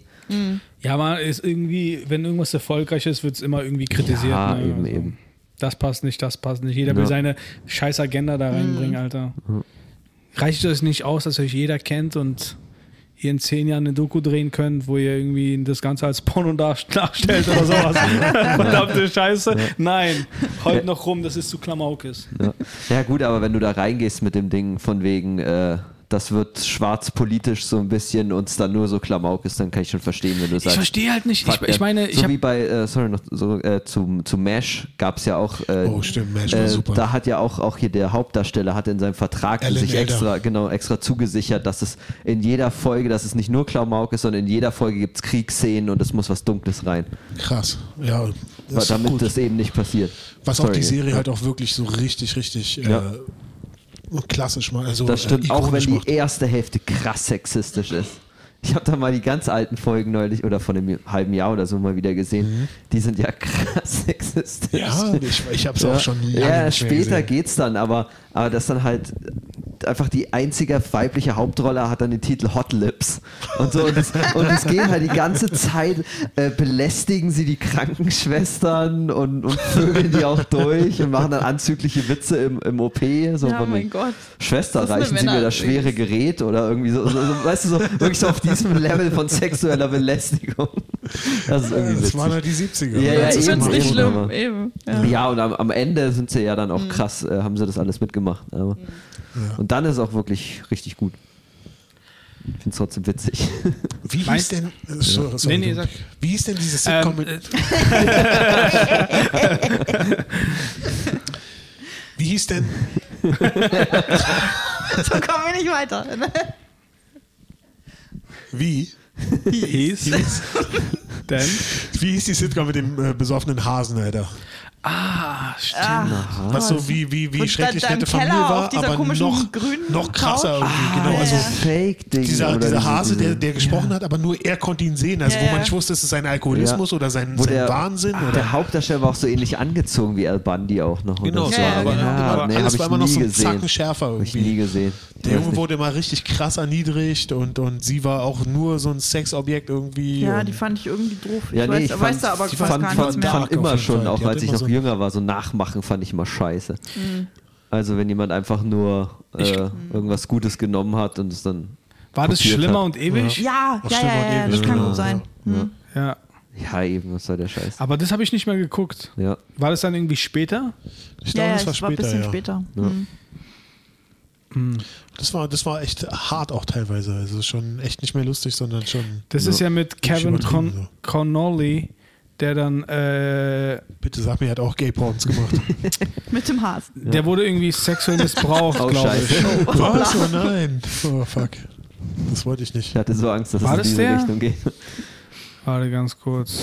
Ja, man ist irgendwie, wenn irgendwas erfolgreich ist, wird es immer irgendwie kritisiert. Ja, ne? eben, Also, eben. Das passt nicht, das passt nicht. Jeder will Ja. seine scheiß Agenda da reinbringen, Alter. Reicht euch nicht aus, dass euch jeder kennt und ihr in zehn Jahren eine Doku drehen könnt, wo ihr irgendwie das Ganze als Porno dar- *laughs* darstellt oder sowas. *laughs* Verdammte Scheiße. Nein, heult noch rum, dass es zu Klamauk ist. Ja. ja, gut, aber wenn du da reingehst mit dem Ding von wegen, äh, das wird schwarz politisch so ein bisschen und es dann nur so Klamauk ist, dann kann ich schon verstehen, wenn du Ich sagst. verstehe halt nicht. Ich, ich äh, meine, ich so habe wie bei, äh, sorry, noch so, äh, zu, zu MASH gab es ja auch. Äh, Oh, stimmt, MASH war äh, super. Da hat ja auch, auch hier der Hauptdarsteller hat in seinem Vertrag Alan sich Elder. extra, genau, extra zugesichert, dass es in jeder Folge, dass es nicht nur Klamauk ist, sondern in jeder Folge gibt es Kriegsszenen und es muss was Dunkles rein, Krass. Ja, das damit gut. das eben nicht passiert. Was auch Sorry. die Serie halt auch wirklich so richtig, richtig äh, Ja. Klassisch mal. Also, Das stimmt, äh, auch wenn die macht. erste Hälfte krass sexistisch ist. Ich habe da mal die ganz alten Folgen neulich oder von einem halben Jahr oder so mal wieder gesehen. Die sind ja *laughs* krass sexistisch. Ja, ich, ich habe es Ja. auch schon Ja, später gesehen. geht's dann, aber, aber das dann halt einfach die einzige weibliche Hauptrolle hat dann den Titel Hot Lips. Und so, und es, und es geht halt die ganze Zeit, äh, belästigen sie die Krankenschwestern und, und vögeln die auch durch und machen dann anzügliche Witze im, im OP. So Ja, mein Gott. Schwester, reichen Sie mir das schwere Gerät oder irgendwie so, so, so, weißt du, so wirklich so auf diesem Level von sexueller Belästigung. *laughs* Das ist irgendwie Das waren halt die 70er. Ja, ja, eben, finde es immer nicht eben. schlimm. aber- Eben. Ja. Ja, und am, am Ende sind sie ja dann auch krass, äh, haben sie das alles mitgemacht. Aber. Und dann ist es auch wirklich richtig gut. Ich finde es trotzdem witzig. Wie hieß denn, äh, sorry, sorry, Nee, nee, wie hieß denn dieses Sitcom Ähm, äh, wie hieß denn, So kommen wir nicht weiter. wie, hieß. Denn? wie hieß die Sitcom mit dem äh, besoffenen Hasen, Alter? Ah, stimmt. Was so wie, wie, wie schrecklich nette Familie war, dieser aber noch, noch krasser Couch. irgendwie. genau, also Fake-Ding. dieser, oder dieser diese- Hase, der, der gesprochen hat, aber nur er konnte ihn sehen. Also Ja, wo man ja. nicht wusste, ist es sein Alkoholismus Ja. oder sein, sein der, Wahnsinn. Ah, oder? der Hauptdarsteller war auch so ähnlich angezogen wie Al Bundy auch noch. Genau, das so, Ja, war, aber, genau. aber nee, alles war immer noch so gesehen. Zacken schärfer Hab ich irgendwie. nie gesehen. Der Junge wurde immer richtig krass erniedrigt und, und sie war auch nur so ein Sexobjekt irgendwie. Ja, die fand ich irgendwie doof. Ich Ja, nee, weiß, ich weiß fand, da aber ich fast fand, gar nichts mehr. fand immer schon, auch als ich noch so- jünger war, so nachmachen fand ich immer scheiße. Mhm. Also wenn jemand einfach nur äh, Ich- irgendwas Gutes genommen hat und es dann War das schlimmer hat. und ewig? Ja, ja, ja, ja, ewig, das kann gut sein. Hm. Ja. Ja, eben, was soll der Scheiß? Aber das habe ich nicht mehr geguckt. Ja. War das dann irgendwie später? Ich Ja, glaube, ja, das war es war ein später. bisschen ja. später. Hm. Das, war, das war echt hart auch teilweise. Also schon echt nicht mehr lustig, sondern schon. Das ist ja mit Kevin Con Connolly, der dann, äh, Bitte sag mir, er hat auch Gay-Porns gemacht. *laughs* Mit dem Hasen. der wurde irgendwie sexuell missbraucht, *laughs* Oh, glaube ich. scheiße. Was? Oh nein. Oh fuck. Das wollte ich nicht. Ich hatte so Angst, dass War es in das diese der? Richtung geht. Warte ganz kurz.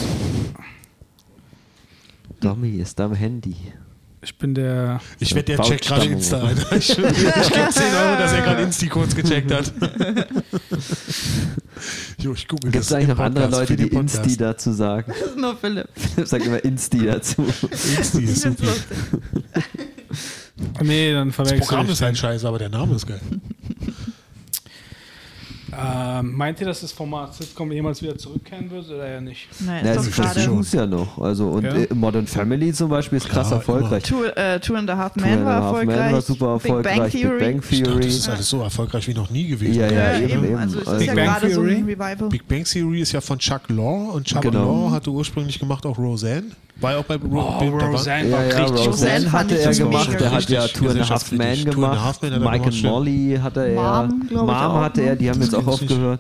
Domi ist am Handy. Ich bin der. Ich wette, der checkt gerade. Insta *laughs* ein. Ich, ich gebe 10 Euro, dass er gerade Insti kurz gecheckt hat. *laughs* jo, ich google Gibt es das eigentlich noch andere Leute, die. Insti dazu sagen? Das ist nur Philipp. *laughs* Ich sag immer Insti dazu. Insti ist super. Nee, dann Das verwechsel Programm ich. ist halt scheiße, aber der Name ist geil. Ähm, meint ihr, dass das Format Sitcom jemals wieder zurückkehren wird oder eher nicht? Nein, Ja, ist sie doch schade. versuchen es ja noch. Also, und Ja. äh, Modern Family zum Beispiel ist krass Klar, erfolgreich. Two, äh, Two and a Half Two Men and a war Half Men erfolgreich. war super Big Bang erfolgreich. Theory. Big Bang Ich dachte, Theory. das ist alles so erfolgreich wie noch nie gewesen. Ja, ja, Ja, eben, eben. Also Also- ja Bang so Theory? Revival. Big Bang Theory ist ja von Chuck Law und Chuck Genau. Law hatte ursprünglich gemacht auch Roseanne. War ja auch bei Ro Oh, Roseanne Ja, war ja, richtig Roseanne hatte ich er gemacht. Der hat ja Two and a Half a gemacht. Er Mike and. Molly hatte er. Mom, ich Mom hatte ne? er. Die haben jetzt auch ich aufgehört.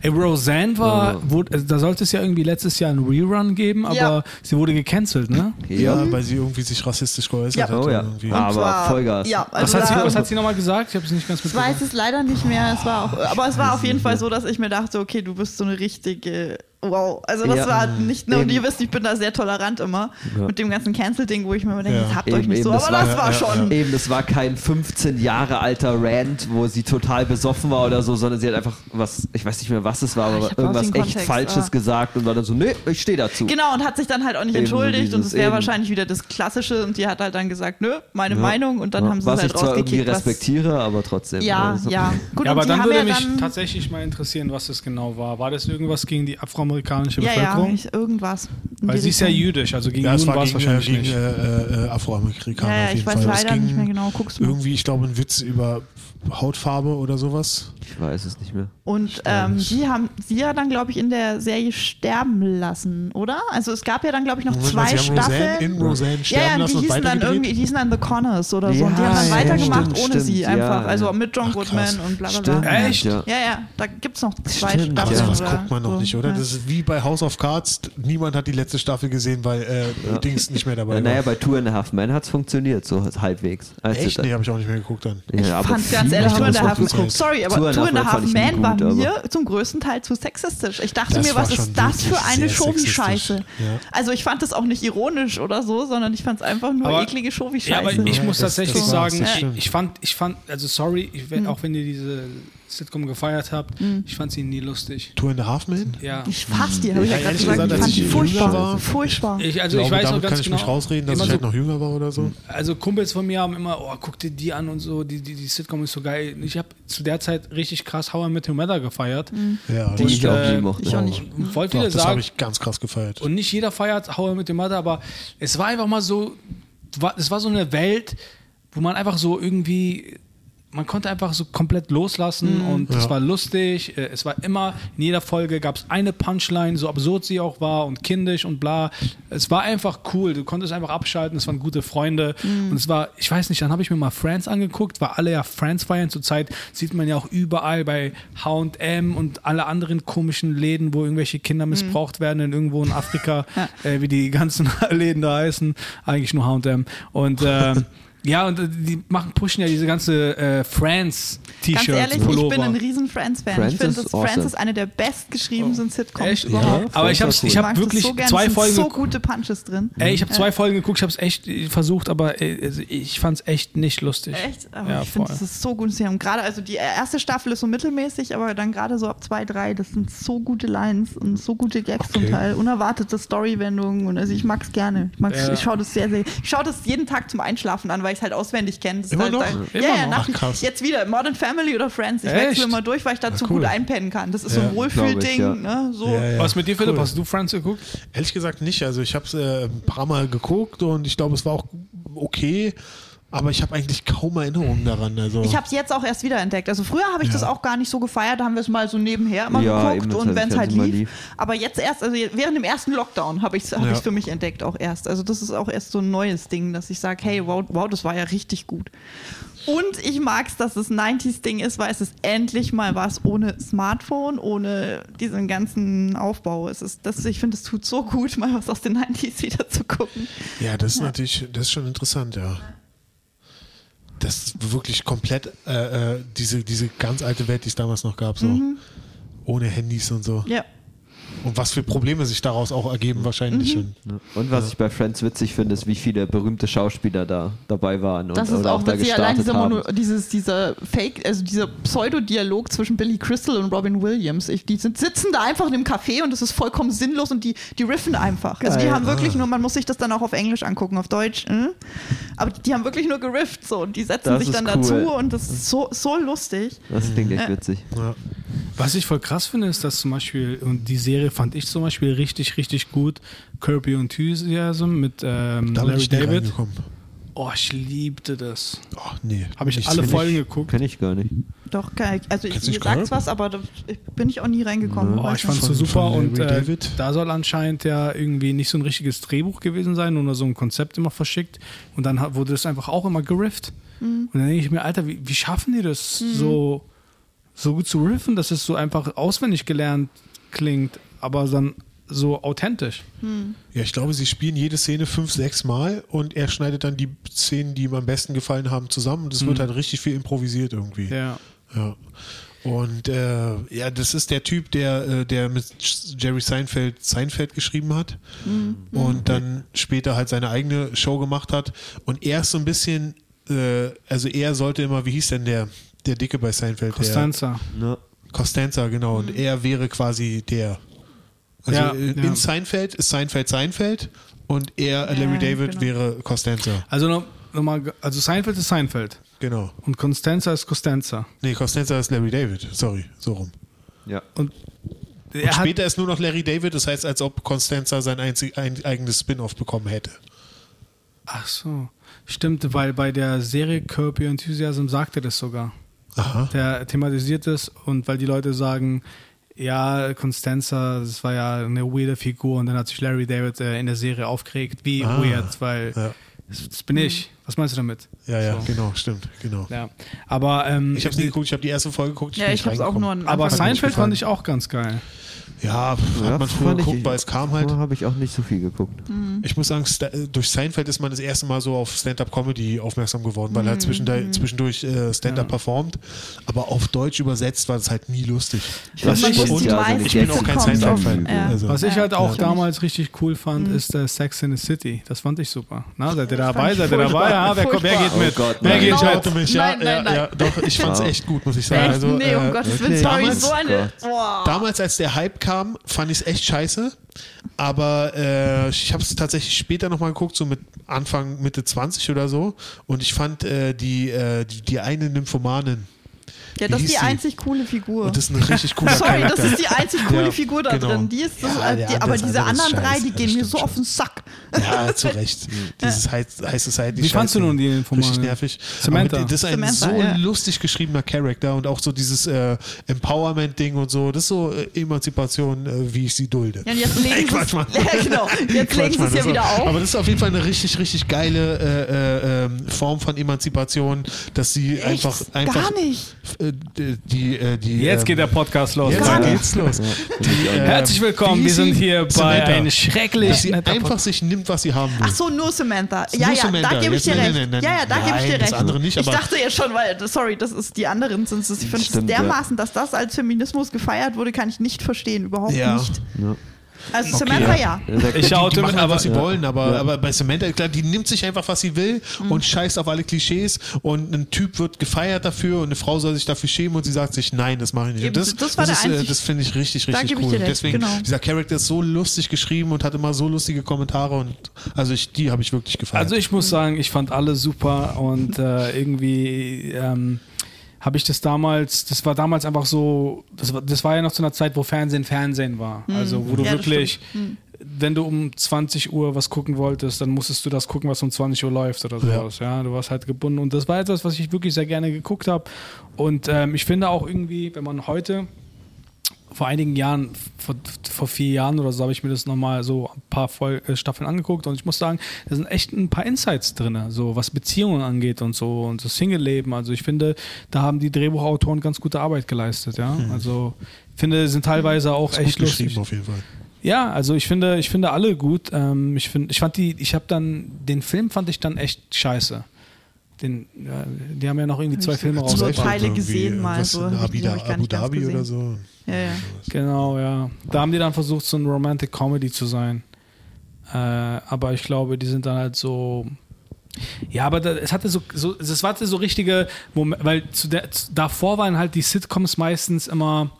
Ey, Roseanne war, wurde, also da sollte es ja irgendwie letztes Jahr einen Rerun geben, aber Ja. sie wurde gecancelt, ne? Ja, weil sie irgendwie sich rassistisch geäußert Ja. hat. Oh ja. Irgendwie. Aber zwar- Vollgas. Ja, Was also hat, sie, was hat sie nochmal gesagt? Ich habe es nicht ganz Ich mitbekommen. weiß es leider nicht mehr. Es war auch, aber es war auf jeden Fall so, dass ich mir dachte, okay, du bist so eine richtige. Wow, also das Ja. war nicht, ne, und ihr wisst, ich bin da sehr tolerant immer Ja. mit dem ganzen Cancel-Ding, wo ich mir immer denke, Ja. das habt Eben, euch nicht eben, so, das aber war- das war ja, schon. Eben, das war kein 15 Jahre alter Rant, wo sie total besoffen war oder so, sondern sie hat einfach was, ich weiß nicht mehr, was es war, Ah, aber irgendwas echt Kontext, Falsches ah. gesagt und war dann so, nee, ich stehe dazu. Genau, und hat sich dann halt auch nicht Eben entschuldigt und dieses es wäre wahrscheinlich wieder das Klassische und die hat halt dann gesagt, nö, meine Ja. Meinung und dann Ja, haben sie was es halt ich zwar irgendwie respektiere, aber trotzdem. Ja, Also, ja. *laughs* Gut, ja, und aber dann haben würde ja mich dann, tatsächlich mal interessieren, was das genau war. War das irgendwas gegen die afroamerikanische Ja, ja, Bevölkerung? ich, irgendwas. Weil sie ist ja jüdisch, also gegen Ja, Juden war es äh, wahrscheinlich gegen nicht. äh, äh, Afroamerikaner Ja, ja, auf jeden ich weiß Fall. Leider ging nicht mehr genau. Guck's mal. Irgendwie, ich glaube, ein Witz über Hautfarbe oder sowas. Ich weiß es nicht mehr. Und ähm, die haben sie ja dann, glaube ich, in der Serie sterben lassen, oder? Also es gab ja dann, glaube ich, noch Moment zwei mal, sie haben Roseanne Staffeln. in Roseanne ja, sterben ja, lassen die und hießen dann irgendwie, die hießen dann The Connors oder so. und die Ja, haben dann ja, weitergemacht stimmt, ohne sie stimmt, einfach. ja, also ja. mit John Ach, Goodman krass. und bla bla Stimmt. bla. Echt? Ja. Ja, ja, da gibt es noch zwei Stimmt, Aber Staffeln. ja. sowas guckt man noch so. nicht, oder? Ja. Das ist wie bei House of Cards. Niemand hat die letzte Staffel gesehen, weil äh, Dings nicht mehr dabei Äh, naja, war. bei Two and a Half Men hat es funktioniert, so halbwegs. Echt? sie Nee, habe ich auch nicht mehr geguckt dann. da- Ich ja, aber fand ganz viele ehrlich, Two and a Half geguckt. Sorry, aber Two and a Two and a Half Man war gut, mir zum größten Teil zu sexistisch. Ich dachte mir, was ist das für eine Shovi-Scheiße? Also ich fand das auch nicht ironisch oder so, sondern ich fand es einfach nur Aber- eklige Shovi-Scheiße. Ja, aber ich Ja, muss das- tatsächlich sagen, ich, fand, ich fand, also sorry, ich, wenn, auch wenn ihr diese Sitcom gefeiert habt, ich fand sie nie lustig. Two and a Half Men? Ja. Ich fass die, habe ich ja, Ja, gerade gesagt. gesagt, Ich fand die furchtbar. war, furchtbar. Ich, also glaube, ich weiß noch damit ganz kann ich genau. mich rausreden, dass ich so, halt noch jünger war oder so. also Kumpels von mir haben immer, oh, guck dir die an und so, die, die, die Sitcom ist so geil. Ich habe zu der Zeit richtig krass How I Met Your Mother gefeiert. Ja, Die das ich auch äh, nie mochte. ich auch nicht. Und voll Doch, das habe sagen, ich ganz krass gefeiert. und nicht jeder feiert How I Met Your Mother, aber es war einfach mal so, war- es war so eine Welt, wo man einfach so irgendwie, man konnte einfach so komplett loslassen und es Ja. war lustig. Äh, Es war immer, in jeder Folge gab es eine Punchline, so absurd sie auch war und kindisch und bla. Es war einfach cool. Du konntest einfach abschalten, es waren gute Freunde. Und es war, ich weiß nicht, dann habe ich mir mal Friends angeguckt, weil alle ja Friends feiern. Zurzeit sieht man ja auch überall bei HM und alle anderen komischen Läden, wo irgendwelche Kinder missbraucht werden, in irgendwo in Afrika, *laughs* äh, wie die ganzen *laughs* Läden da heißen. Eigentlich nur HM. Und ähm, *laughs* ja, und äh, die machen, pushen ja diese ganze äh, Friends-T-Shirts, Ganz ehrlich, Pullover. ich bin ein riesen Friends-Fan. Friends Ich finde, dass Friends awesome. ist eine der bestgeschriebensten Sitcoms Echt? überhaupt. Aber ich habe Friends ich cool. hab wirklich so zwei es sind Folgen so geguckt. gute Punches drin. Ey, ich habe zwei Folgen geguckt, ich habe es echt versucht, aber äh, also ich fand es echt nicht lustig. Echt? Aber Ja, ich finde, das ist so gut. Sie haben gerade, also die erste Staffel ist so mittelmäßig, aber dann gerade so ab zwei, drei, das sind so gute Lines und so gute Gags zum Okay. Teil. Unerwartete Storywendungen und also ich mag es gerne. Ich, mag's, Ja. ich schaue das sehr, sehr. Ich schaue das jeden Tag zum Einschlafen an, weil ich es halt auswendig kenne. Das ist Immer halt noch? Dann, Immer ja, ja, noch? nach, Ach, krass. Jetzt wieder Modern Family oder Friends. Ich Echt? wechsle immer durch, weil ich dazu cool. gut einpennen kann. Das ist Ja, so ein Wohlfühlding. ja. ne? so. Ja, ja. Was mit dir, Philipp? Cool. Hast du Friends geguckt? Ehrlich gesagt nicht. Also ich habe es äh, ein paar Mal geguckt und ich glaube, es war auch okay. Aber ich habe eigentlich kaum Erinnerungen daran. Also Ich habe es jetzt auch erst wieder entdeckt. Also früher habe ich Ja. das auch gar nicht so gefeiert. Da haben wir es mal so nebenher immer Ja, geguckt und wenn es halt lief. lief. Aber jetzt erst, also während dem ersten Lockdown habe ich es hab Ja. für mich entdeckt auch erst. Also das ist auch erst so ein neues Ding, dass ich sage, hey, wow, wow, das war ja richtig gut. Und ich mag es, dass es 90s-Ding ist, weil es ist endlich mal was ohne Smartphone, ohne diesen ganzen Aufbau. Es ist, das, ich finde, es tut so gut, mal was aus den 90s wieder zu gucken. ja, das ist natürlich, das ist schon interessant, ja. Das ist wirklich komplett äh, äh, diese, diese ganz alte Welt, die es damals noch gab, so Mhm. ohne Handys und so. Ja. Und was für Probleme sich daraus auch ergeben wahrscheinlich. Und Und was ich bei Friends witzig finde, ist, wie viele berühmte Schauspieler da dabei waren und Das ist oder auch da witzig, allein gestartet dieser, haben. Mono, dieses, dieser Fake, also dieser Pseudo-Dialog zwischen Billy Crystal und Robin Williams. Ich, die sind, sitzen da einfach in einem Café und es ist vollkommen sinnlos und die, die riffen einfach. Also die Geil. haben wirklich nur, man muss sich das dann auch auf Englisch angucken, auf Deutsch. Hm? Aber die haben wirklich nur gerifft so und die setzen Das sich dann cool. dazu und das ist so, so lustig. Das klingt echt Äh. witzig. ja. Was ich voll krass finde, ist, dass zum Beispiel, und die Serie fand ich zum Beispiel richtig, richtig gut, Kirby Enthusiasm mit ähm, da Larry ich David. Oh, ich liebte das. Oh, nee. Habe ich Nicht alle. Folgen geguckt. Kenne ich gar nicht. Doch, kann ich, also ich, Kennst ihr Curb? was, aber da ich, bin ich auch nie reingekommen. Oh, ich fand's so super von und äh, David? da soll anscheinend ja irgendwie nicht so ein richtiges Drehbuch gewesen sein, nur so ein Konzept immer verschickt und dann wurde das einfach auch immer gerifft. Mhm. Und dann denke ich mir, Alter, wie, wie schaffen die das so, so gut zu riffen, dass es so einfach auswendig gelernt klingt, aber dann so authentisch. Ja, ich glaube, sie spielen jede Szene fünf, sechs Mal und er schneidet dann die Szenen, die ihm am besten gefallen haben, zusammen und es wird halt richtig viel improvisiert irgendwie. Ja. Ja. Und äh, ja, das ist der Typ, der, äh, der mit Jerry Seinfeld Seinfeld geschrieben hat und dann später halt seine eigene Show gemacht hat. Und er ist so ein bisschen, äh, also er sollte immer, wie hieß denn der, der Dicke bei Seinfeld? Costanza. Ne? Der Costanza, genau. Und er wäre quasi der. Also Ja, äh, ja. in Seinfeld ist Seinfeld Seinfeld und er, Ja, Larry David, genau. wäre Costanza. Also noch, noch mal, also Seinfeld ist Seinfeld Genau. und Constanza ist Costanza. Nee, Costanza ist Larry David. Sorry, so rum. Ja. Und Und er hat, später ist nur noch Larry David, das heißt, als ob Constanza sein einzig, ein, eigenes Spin-off bekommen hätte. ach so, stimmt, weil bei der Serie Curb Your Enthusiasm sagt er das sogar. Aha. Der thematisiert es und weil die Leute sagen, ja, Constanza, das war ja eine weirde Figur und dann hat sich Larry David äh, in der Serie aufgeregt, wie Ah, weird, weil ja. das, das bin ich. Was meinst du damit? Ja, ja, So. genau, stimmt, genau. Ja, aber ähm, Ich habe nie geguckt, ich habe die erste Folge geguckt. Ja, bin ich habe es auch nur aber Seinfeld fand ich auch ganz geil. Ja, Ja, hat man früher fand ich- geguckt, weil es kam halt. Habe ich auch nicht so viel geguckt. Ich muss sagen, durch Seinfeld ist man das erste Mal so auf Stand-Up-Comedy aufmerksam geworden, weil er zwischendurch, zwischendurch äh, Stand-Up Ja. performt. Aber auf Deutsch übersetzt war das halt nie lustig. Ich Was ich- also meisten ich bin auch kein Seinfeld-Fan. Ja. Also- Was ich halt auch Ja. damals richtig cool fand, ist äh, Sex in the City. Das fand ich super. Na, seid ihr dabei? fand Seid ich ihr dabei? Ja, wer, kommt, wer geht Furchtbar. mit? Oh Gott, wer geht mit? mich, ja, Nein, nein, doch, ich fand's Ja. echt gut, muss ich sagen. Also, nee, um äh, Gottes. Willen, sorry, so eine. Boah. Damals, als der Hype kam, fand ich es echt scheiße. Aber äh, ich habe es tatsächlich später nochmal geguckt, so mit Anfang, Mitte 20 oder so. Und ich fand äh, die, äh, die, die eine Nymphomanin. Ja, das ist die sie? einzig coole Figur. Und das ist ein richtig cooler *laughs* Sorry, Charakter. das ist die einzig coole Ja, Figur da genau. drin. Die ist das, Ja, äh, der die, andere- aber diese anderen drei, die Ja, gehen mir so schon. auf den Sack. Ja, *laughs* zu Recht. Dieses High, High Society. Wie fandst du nun die Nymphomanin? Richtig nervig. Samantha. Aber das ist ein Samantha, so ja. lustig geschriebener Charakter und auch so dieses äh, Empowerment-Ding und so. Das ist so äh, Emanzipation, äh, wie ich sie dulde. Ja, jetzt *laughs* legen Ey, sie Quatsch, Mann. Ja, genau. Jetzt legen Quatsch, sie Mann, es ja wieder auf. Aber das ist auf jeden Fall eine richtig, richtig geile äh, äh, ähm, Form von Emanzipation, dass sie einfach Gar nicht. Äh, die, äh, die Jetzt ähm, geht der Podcast los. Jetzt geht's los. Die, äh, Herzlich willkommen, wir sind sie? hier bei Samantha. einem Dass schrecklich sie netter einfach sich nimmt, was sie haben will. Ach so, nur Samantha. Ja, Nur ja, Samantha. da gebe ich dir nein, recht. nein, nein, ja, ja, da gebe ich dir nein, recht. andere nicht, ich dachte jetzt schon, weil, sorry, das ist die anderen sind es. Ich finde es ja. dermaßen, dass das als Feminismus gefeiert wurde, kann ich nicht verstehen. Überhaupt Ja. nicht. Ja. Also Samantha ja. Ich die, oute die machen halt, aber was sie wollen, aber, Ja. aber bei Samantha, klar, die nimmt sich einfach, was sie will Mhm. und scheißt auf alle Klischees und ein Typ wird gefeiert dafür und eine Frau soll sich dafür schämen und sie sagt sich, nein, das mache ich nicht. Eben, Und das das war das, der ist, äh, das finde ich richtig, richtig cool. Deswegen, genau. dieser Charakter ist so lustig geschrieben und hat immer so lustige Kommentare und also ich, die habe ich wirklich gefeiert. Also ich muss sagen, ich fand alle super und äh, irgendwie ähm, habe ich das damals, das war damals einfach so, das war, das war ja noch zu einer Zeit, wo Fernsehen Fernsehen war. Also wo du Ja, wirklich, wenn du um 20 Uhr was gucken wolltest, dann musstest du das gucken, was um 20 Uhr läuft oder sowas. Ja, du warst halt gebunden und das war etwas, was ich wirklich sehr gerne geguckt habe. Und ähm, ich finde auch irgendwie, wenn man heute vor einigen Jahren, vor, vor vier Jahren oder so, habe ich mir das nochmal so ein paar Vol äh, Staffeln angeguckt und ich muss sagen, da sind echt ein paar Insights drin, so was Beziehungen angeht und so und das Single-Leben. Also ich finde, da haben die Drehbuchautoren ganz gute Arbeit geleistet, ja. Also ich finde, sind teilweise auch echt gut lustig. geschrieben auf jeden Fall. Ja, also ich finde, ich finde alle gut. Ähm, ich finde, ich fand die, ich habe dann den Film fand ich dann echt scheiße. Den, ja, die haben ja noch irgendwie zwei Filme so rausgebracht. Teile Irgendwie, gesehen mal so, ich- Abu, hab ich gar Abu nicht ganz Dhabi gesehen. oder so. Ja, ja. Genau, ja. Da haben die dann versucht, so ein Romantic Comedy zu sein. Äh, aber ich glaube, die sind dann halt so. Ja, aber da, es hatte so, so, es hatte so richtige Momente, weil zu der, zu, davor waren halt die Sitcoms meistens immer,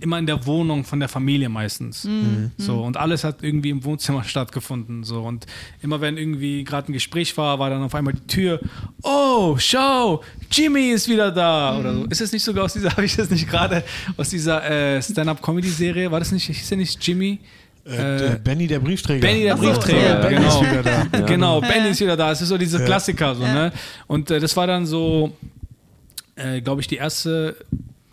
immer in der Wohnung von der Familie meistens. So, und alles hat irgendwie im Wohnzimmer *laughs* stattgefunden. So, und immer wenn irgendwie gerade ein Gespräch war, war dann auf einmal die Tür, oh, schau, Jimmy ist wieder da. Oder so. Ist es nicht sogar aus dieser, *laughs* habe ich das nicht gerade, aus dieser äh, Stand-Up-Comedy-Serie? War das nicht, hieß der nicht Jimmy? Äh, äh, Benny der Briefträger. Benny der Ach so, Briefträger, ja, Benny genau. ist wieder da. *laughs* Genau, Benny ist wieder da. Es ist so diese Ja. Klassiker, so, ne? Und äh, das war dann so, äh, glaube ich, die erste.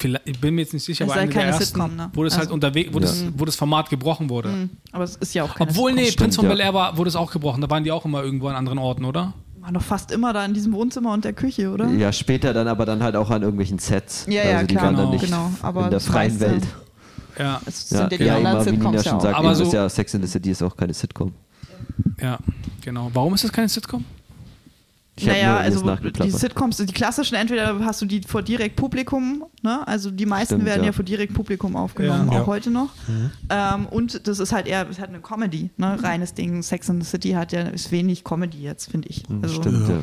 Vielleicht- Ich bin mir jetzt nicht sicher, Es aber ist eine halt der keine ersten, Sitcom, ne? wo das halt Also- unterwegs, wo, das, Ja. wo das Format gebrochen wurde. Aber es ist ja auch keine Obwohl, nee, Stimmt, Prinz von ja. Bel Air war, wurde es auch gebrochen. Da waren die auch immer irgendwo an anderen Orten, oder? War doch fast immer da in diesem Wohnzimmer und der Küche, oder? Ja, später dann aber dann halt auch an irgendwelchen Sets. Ja, ja, also die klar. waren dann Genau. nicht Genau, aber in der das freien Welt. Ja, Es Ja, sind ja die ja anderen immer, wie Nina Sitcoms ja schon auch. sagt, Aber so- ist ja Sex in the City ist auch keine Sitcom. ja, genau. Warum ist das keine Sitcom? Ich naja, also die. Sitcoms, die klassischen, entweder hast du die vor direkt Publikum, ne? also die meisten Stimmt, werden ja. ja. vor direkt Publikum aufgenommen, Ja. auch Ja. heute noch. Ähm, und das ist halt eher ist halt eine Comedy, ne? reines Ding. Sex in the City hat ja ist wenig Comedy jetzt, finde ich. Also, Stimmt, ja.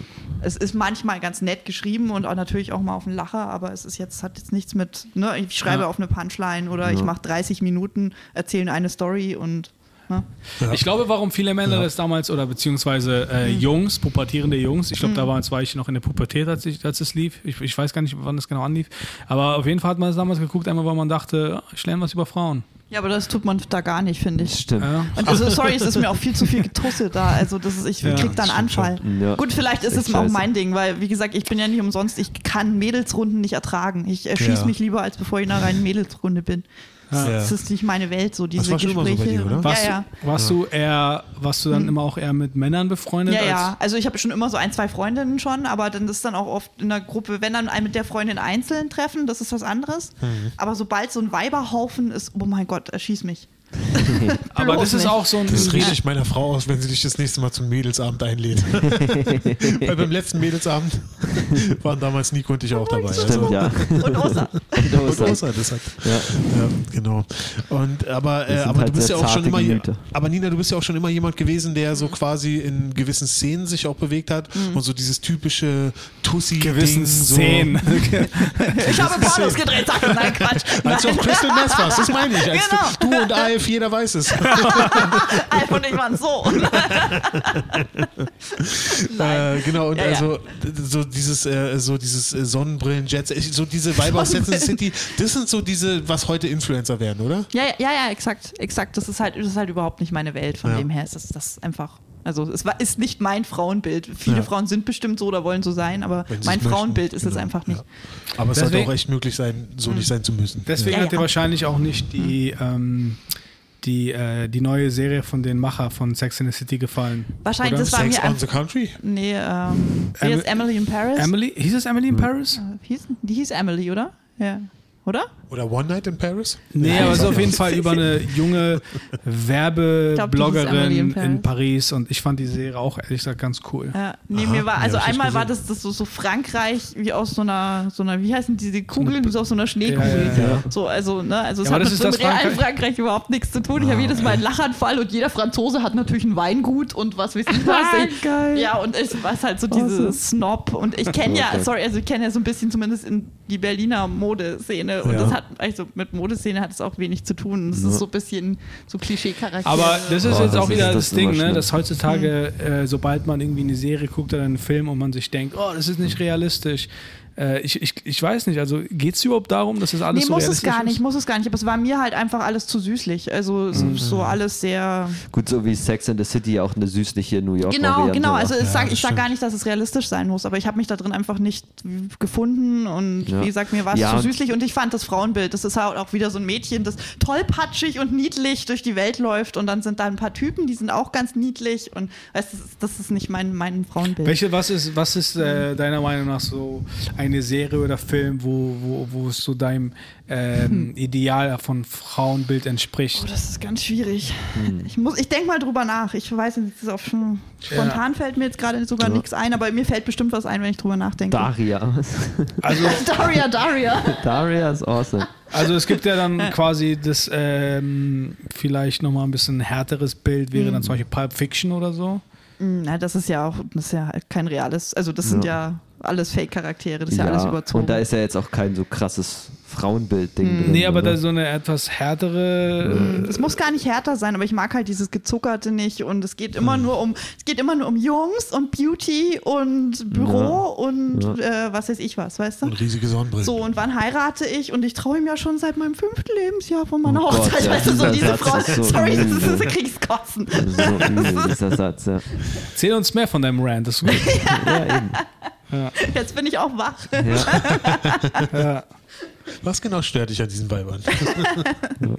Es ist manchmal ganz nett geschrieben und auch natürlich auch mal auf den Lacher, aber es ist jetzt hat jetzt nichts mit, ne? ich schreibe Ja. auf eine Punchline oder ich mache 30 Minuten, erzähle eine Story und ne? Ja. Ich glaube, warum viele Männer das damals oder beziehungsweise äh, Mhm. Jungs, pubertierende Jungs, ich glaube, da war, war ich noch in der Pubertät, als, ich, als es lief. Ich, ich weiß gar nicht, wann das genau anlief. Aber auf jeden Fall hat man es damals geguckt, einmal, weil man dachte, ich lerne was über Frauen. Ja, aber das tut man da gar nicht, finde ich. Stimmt. Ja. Und also, sorry, es ist mir auch viel zu viel Getusse da. Also, das ist, ich Ja, krieg da einen Anfall. Ja. Gut, vielleicht ist es auch scheiße. mein Ding, weil, wie gesagt, ich bin ja nicht umsonst, ich kann Mädelsrunden nicht ertragen. Ich erschieße Ja. mich lieber, als bevor ich in einer reinen Mädelsrunde bin. Ja. Das ist nicht meine Welt, so diese war schon immer so bei Gespräche. dir, oder? Warst, ja, ja. Du, warst du eher, warst du dann immer auch eher mit Männern befreundet? Ja, als, ja. Also ich habe schon immer so ein, zwei Freundinnen schon, aber dann ist dann auch oft in der Gruppe, wenn dann ein mit der Freundin einzeln treffen, das ist was anderes. Mhm. Aber sobald so ein Weiberhaufen ist, oh mein Gott, erschieß mich. *laughs* Aber das ist auch so ein. Das richte ich meiner Frau aus, wenn sie dich das nächste Mal zum Mädelsabend einlädt. *laughs* Weil beim letzten Mädelsabend *laughs* waren damals Nico und ich auch dabei. Stimmt, Also, ja. Und Osa. und Osa, das hat. Ja. Ja, genau. Und aber, äh, aber halt du bist ja auch schon immer. Gemüter. Aber Nina, du bist ja auch schon immer jemand gewesen, der so quasi in gewissen Szenen sich auch bewegt hat und so dieses typische Tussi gewissen so, Szenen. Ich habe Pornos gedreht, sag. Nein, Quatsch. Als du auf Crystal Mess warst, das meine ich. Als Genau. du, du und Alf, jeder weiß es. *laughs* Alf und ich waren so. *laughs* Äh, genau, und Ja, ja. also d- so dieses, äh, so dieses äh, Sonnenbrillen, Jets, äh, so diese Weiber aus Sex City, das sind so diese, was heute Influencer werden, oder? Ja, ja, ja, ja, exakt, exakt. Das ist halt, das ist halt überhaupt nicht meine Welt. Von Ja. dem her ist das, das einfach. Also es war, ist nicht mein Frauenbild. Viele Ja. Frauen sind bestimmt so oder wollen so sein, aber mein es möchten. Frauenbild ist es Genau, einfach nicht. ja. Aber es sollte Deswegen- auch echt möglich sein, so nicht sein zu müssen. Deswegen Ja, hat ja. wahrscheinlich auch nicht die, ähm, die, äh, die neue Serie von den Macher von Sex in the City gefallen. Wahrscheinlich, Oder? das war Sex mir on the Country? Nee, ähm, wer Emily- ist Emily in Paris? Emily? Hieß es Emily in Paris? Äh, hieß, die hieß Emily, oder? Ja. Oder? Oder One Night in Paris? Nee, aber es ist auf jeden Fall über eine *laughs* junge Werbebloggerin in in Paris. Und ich fand die Serie auch ehrlich gesagt ganz cool. Ja, nee, Aha, mir war, also einmal war das, das so, so Frankreich wie aus so einer, so einer, wie heißen diese Kugeln, wie so aus so einer Schneekugel. Ja, ja, ja. So, also, ne, also es hat mit so einem realen Frankreich- Frankreich überhaupt nichts zu tun. Ich habe jedes Mal einen Lachanfall und jeder Franzose hat natürlich ein Weingut und was weiß ich was. *laughs* Ich, Geil. ja, und ich weiß halt so diese Snob und ich kenne ja, sorry, also ich kenne ja so ein bisschen zumindest in die Berliner Modeszene und Ja. das hat, also mit Modeszene hat es auch wenig zu tun. Das ist so ein bisschen so Klischee-Charakter. Aber das ist Oh, jetzt das auch ist- wieder das das, Ding, ne, dass heutzutage, äh, sobald man irgendwie eine Serie guckt oder einen Film und man sich denkt, oh, das ist nicht realistisch. Äh, ich, ich, ich weiß nicht, also geht es überhaupt darum, dass das alles Nee, so muss es realistisch gar nicht, ist? muss es gar nicht. Aber es war mir halt einfach alles zu süßlich. Also so, so alles sehr. Gut, so wie Sex in the City auch eine süßliche New York Genau, Variante genau. war. Also ich Ja, sag, ich sag stimmt. gar nicht, dass es realistisch sein muss, aber ich habe mich da drin einfach nicht gefunden und Ja. wie gesagt, mir war es Ja, zu süßlich und ich fand das Frauenbild, das ist halt auch wieder so ein Mädchen, das tollpatschig und niedlich durch die Welt läuft und dann sind da ein paar Typen, die sind auch ganz niedlich und weißt, das, ist, das ist nicht mein, mein Frauenbild. Welche, was ist, was ist äh, deiner Meinung nach so ein eine Serie oder Film, wo, wo, wo es so deinem ähm, Ideal von Frauenbild entspricht? Oh, das ist ganz schwierig. Ich, muss- ich denke mal drüber nach. Ich weiß nicht, das ist auf schon, spontan fällt mir jetzt gerade sogar Ja. nichts ein, aber mir fällt bestimmt was ein, wenn ich drüber nachdenke. Daria. *laughs* Also, Daria, Daria. Daria ist awesome. also es gibt ja dann quasi das ähm, vielleicht nochmal ein bisschen härteres Bild, wäre dann zum Beispiel Pulp Fiction oder so. Mm, Na, das ist ja auch, das ist ja kein reales, also das sind ja alles Fake-Charaktere, das ist ja, alles überzogen. und da ist ja jetzt auch kein so krasses Frauenbild-Ding Hm. drin. Nee, aber oder? da so eine etwas härtere. es muss gar nicht härter sein, aber ich mag halt dieses Gezuckerte nicht und es geht immer nur um, es geht immer nur um Jungs und Beauty und Büro und Äh, was weiß ich was, weißt du? Und riesige Sonnenbrillen. So, und wann heirate ich? Und ich traue ihm ja schon seit meinem fünften Lebensjahr von meiner Oh Gott, Hochzeit. ja, weißt du, so diese Satz Frau. ist so Sorry, das ist, das krieg ich's kotzen. Das ist so übel, *laughs* dieser Satz, ja. Erzähl uns mehr von deinem Rant, das ist gut. *laughs* Ja, eben. Jetzt bin ich auch wach. Ja. *laughs* ja. Was genau stört dich an diesen Weibern? *laughs*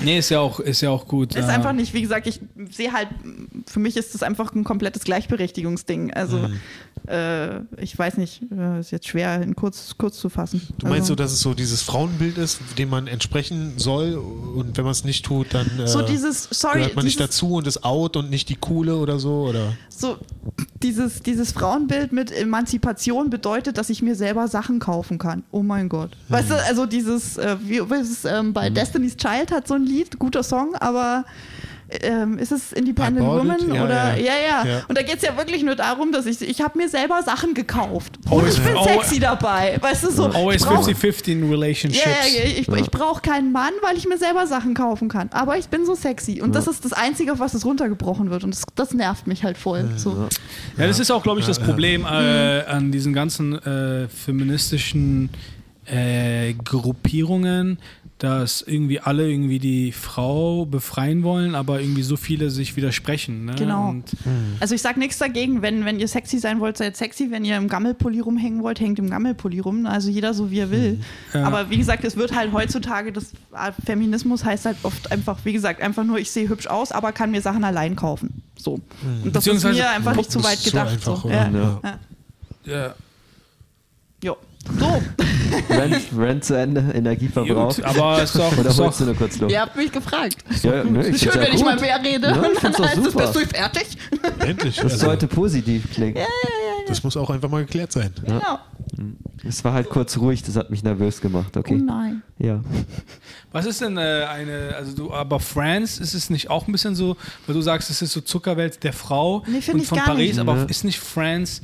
Nee, ist ja auch, ist ja auch gut. Ist ja. einfach nicht, wie gesagt, ich sehe halt, für mich ist das einfach ein komplettes Gleichberechtigungsding. Also, Mhm. äh, ich weiß nicht, äh, ist jetzt schwer in kurz, kurz zu fassen. Du meinst also, so, dass es so dieses Frauenbild ist, dem man entsprechen soll und wenn man es nicht tut, dann äh, so dieses, sorry, gehört man nicht dieses, dazu und ist out und nicht die coole oder so? Oder? so dieses, dieses Frauenbild mit Emanzipation bedeutet, dass ich mir selber Sachen kaufen kann. Oh mein Gott. Weißt du, also dieses, äh, wie, was ist, ähm, bei Destiny's Child hat so ein Lied, guter Song, aber ähm, ist es Independent Woman it? Ja, oder ja. ja, ja. Ja. Und da geht es ja wirklich nur darum, dass ich ich habe mir selber Sachen gekauft. Und Always- ich bin sexy dabei. Weißt du so. Always ich brauch- 50-50 in relationships. ja, ja, ich, ich brauche keinen Mann, weil ich mir selber Sachen kaufen kann. Aber ich bin so sexy. Und das ist das Einzige, auf was es runtergebrochen wird. Und das, das nervt mich halt voll. So. Ja, das ist auch, glaube ich, das Problem äh, an diesen ganzen äh, feministischen äh, Gruppierungen, dass irgendwie alle irgendwie die Frau befreien wollen, aber irgendwie so viele sich widersprechen. Ne? Genau. Und, Also ich sag nichts dagegen, wenn, wenn ihr sexy sein wollt, seid sexy. Wenn ihr im Gammelpulli rumhängen wollt, hängt im Gammelpulli rum. Also jeder so wie er will. Ja. Aber wie gesagt, es wird halt heutzutage, das äh, Feminismus heißt halt oft einfach, wie gesagt, einfach nur, ich sehe hübsch aus, aber kann mir Sachen allein kaufen. So. Und das ist mir einfach nicht zu weit ist so gedacht. einfach, so. Ja. Ja. Ja. Ja. So, Rent, Rent zu Ende, Energieverbrauch. Gut, aber es ist auch, Oder ist holst du nur kurz Luft? ihr habt mich gefragt. Ja, ne, ich Ist schön, find's ja wenn ich mal mehr rede. Ja, ich und dann *laughs* doch heißt es, super. bist du fertig? Endlich. Das Also, sollte positiv klingen. das muss auch einfach mal geklärt sein. Genau. Es war halt kurz ruhig, das hat mich nervös gemacht, Oh okay? nein. Ja. Was ist denn äh, eine, also du, aber France ist es nicht auch ein bisschen so, weil du sagst, es ist so Zuckerwelt der Frau Nee, und ich von gar Paris, nicht. aber Ne. ist nicht France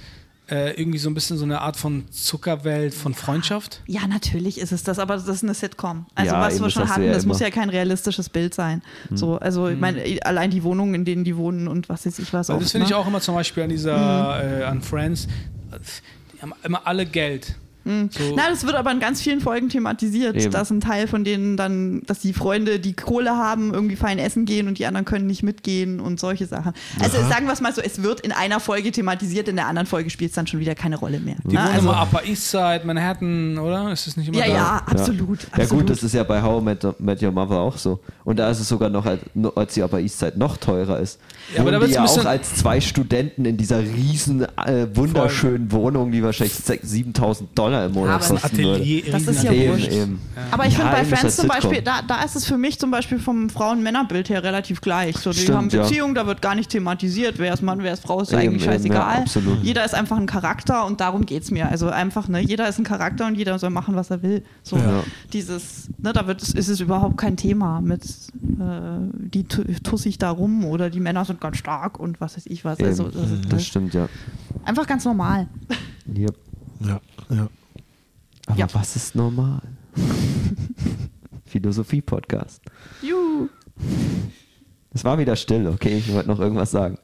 äh, irgendwie so ein bisschen so eine Art von Zuckerwelt von Freundschaft? Ja, natürlich ist es das, aber das ist eine Sitcom. Also Ja, was wir schon hatten, ja das muss immer. ja kein realistisches Bild sein. So, also ich meine, allein die Wohnungen, in denen die wohnen und was weiß ich was. Auch, das finde ich ne? auch immer zum Beispiel an dieser, äh, an Friends, die haben immer alle Geld. So, Na, das wird aber in ganz vielen Folgen thematisiert, Eben. dass ein Teil von denen dann, dass die Freunde, die Kohle haben, irgendwie fein essen gehen und die anderen können nicht mitgehen und solche Sachen. Also sagen wir es mal so, es wird in einer Folge thematisiert, in der anderen Folge spielt es dann schon wieder keine Rolle mehr. die wohnen also, immer Upper East Side, Manhattan, oder? Ist das nicht immer ja, da? ja, absolut. Ja absolut. gut, das ist ja bei How I Met, Met Your Mother auch so. Und da ist es sogar noch, als, die aber East Side noch teurer ist. Ja, aber da die ja auch als zwei Studenten in dieser riesen, äh, wunderschönen Wohnung, die wahrscheinlich 6.000, 7.000 Dollar im Monat Aber kosten würde. Atelier, Das ist ja Eben, wurscht. eben. Aber ich finde bei Friends zum. Beispiel, da, da ist es für mich zum Beispiel vom Frauen-Männer-Bild her relativ gleich. So, die Stimmt, haben ja. Beziehungen, da wird gar nicht thematisiert, wer ist Mann, wer ist Frau, ist Eben, eigentlich eben, ja, scheißegal. absolut. jeder ist einfach ein Charakter und darum geht es mir. Also einfach, ne, jeder ist ein Charakter und jeder soll machen, was er will. So Ja. dieses, ne, da wird, ist es überhaupt kein Thema mit äh, die tu- tuss ich da rum oder die Männer sind ganz stark und was weiß ich was. Also das ist das stimmt, ja. einfach ganz normal. Yep. Ja, ja. Aber Ja. was ist normal? *laughs* Philosophie-Podcast. Juhu. Es war wieder still, okay? Ich wollte noch irgendwas sagen.